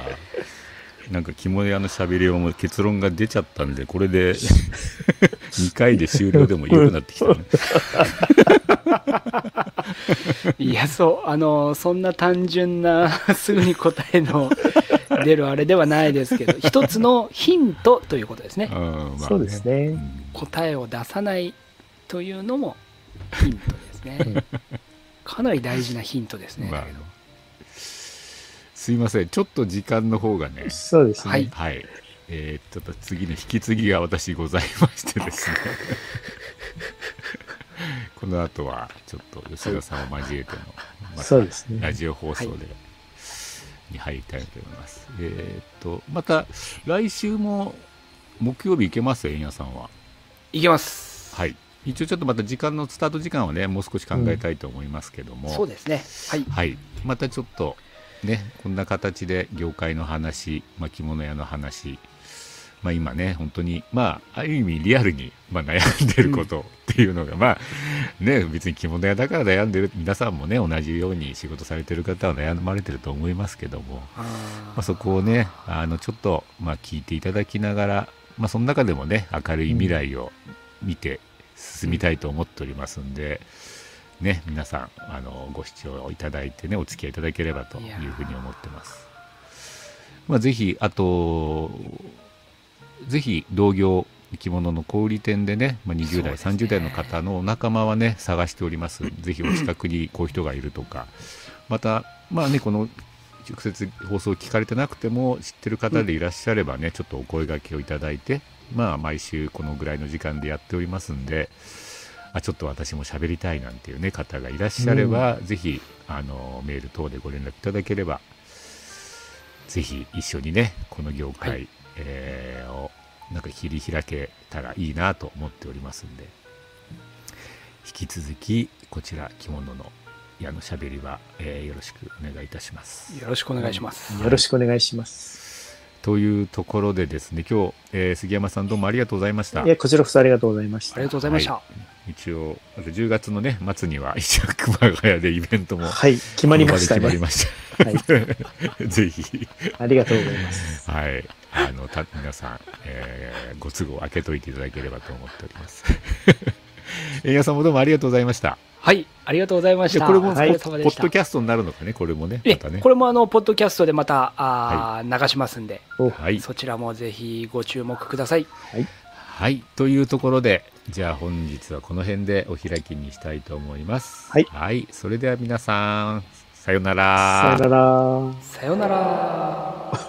なんか肝屋のしゃべりをもう結論が出ちゃったんでこれで 2回で終了でもよくなってきたね いや、そう、あの、そんな単純な、すぐに答えの出るあれではないですけど、一つのヒントということですね。うんまあねそうですねう。ん答えを出さないというのもヒントですね。かなり大事なヒントですね。まあすいませんちょっと時間の方がねそうですね。はいはいえーちょっと次の引き継ぎが私ございましてですね この後はちょっと吉田さんを交えての、またそうですねラジオ放送で、に入りたいと思います。えーっとまた来週も木曜日行けます？円谷さんは。いきます。はい。一応ちょっとまた時間のスタート時間はねもう少し考えたいと思いますけども、そうですね。はい。はい、またちょっとねこんな形で業界の話、まあ、着物屋の話、まあ、今ね本当にまあある意味リアルに、まあ、悩んでることっていうのが、まあね別に着物屋だから悩んでる皆さんもね同じように仕事されてる方は悩まれてると思いますけども、あまあ、そこをねあのちょっと、まあ、聞いていただきながら、まあ、その中でもね明るい未来を見て進みたいと思っておりますんで、ね、皆さんあのご視聴いただいてねお付き合いいただければというふうに思ってます。まあ、ぜひあとぜひ同業着物の小売店でね、まあ、20代、そうですね。30代の方のお仲間はね探しております。ぜひお近くにこういう人がいるとか。またまあねこの直接放送を聞かれてなくても知ってる方でいらっしゃればね、ちょっとお声掛けをいただいてまあ毎週このぐらいの時間でやっておりますんであちょっと私も喋りたいなんていうね方がいらっしゃれば、ぜひあのメール等でご連絡いただければぜひ一緒にねこの業界、はいえーをなんか切り開けたらいいなと思っておりますんで引き続きこちら着物の矢のしゃべりは、えーよろしくお願いいたします。よろしくお願いします。よろしくお願いします。というところでですね今日、えー杉山さんどうもありがとうございましたい。や、こちらこそありがとうございましたありが。とうございました。一応あと10月のね末には 一応熊谷でイベントもはい、決まりましたね。決まりました。はい、ぜひありがとうございます。はい、あのた皆さん、えーご都合開けといていただければと思っております。えやさんもどうもありがとうございました。はい。ありがとうございました。でこれも、おポ疲れ様でしたッポッド。キャストになるのかね、これもね、えまたねこ。れもあの、ポッドキャストでまた、あー流しますんで、おはい、そちらもぜひご注目ください。はい、というところで、じゃあ本日はこの辺でお開きにしたいと思います。はいそれでは皆さん、さよなら。さよなら。さよなら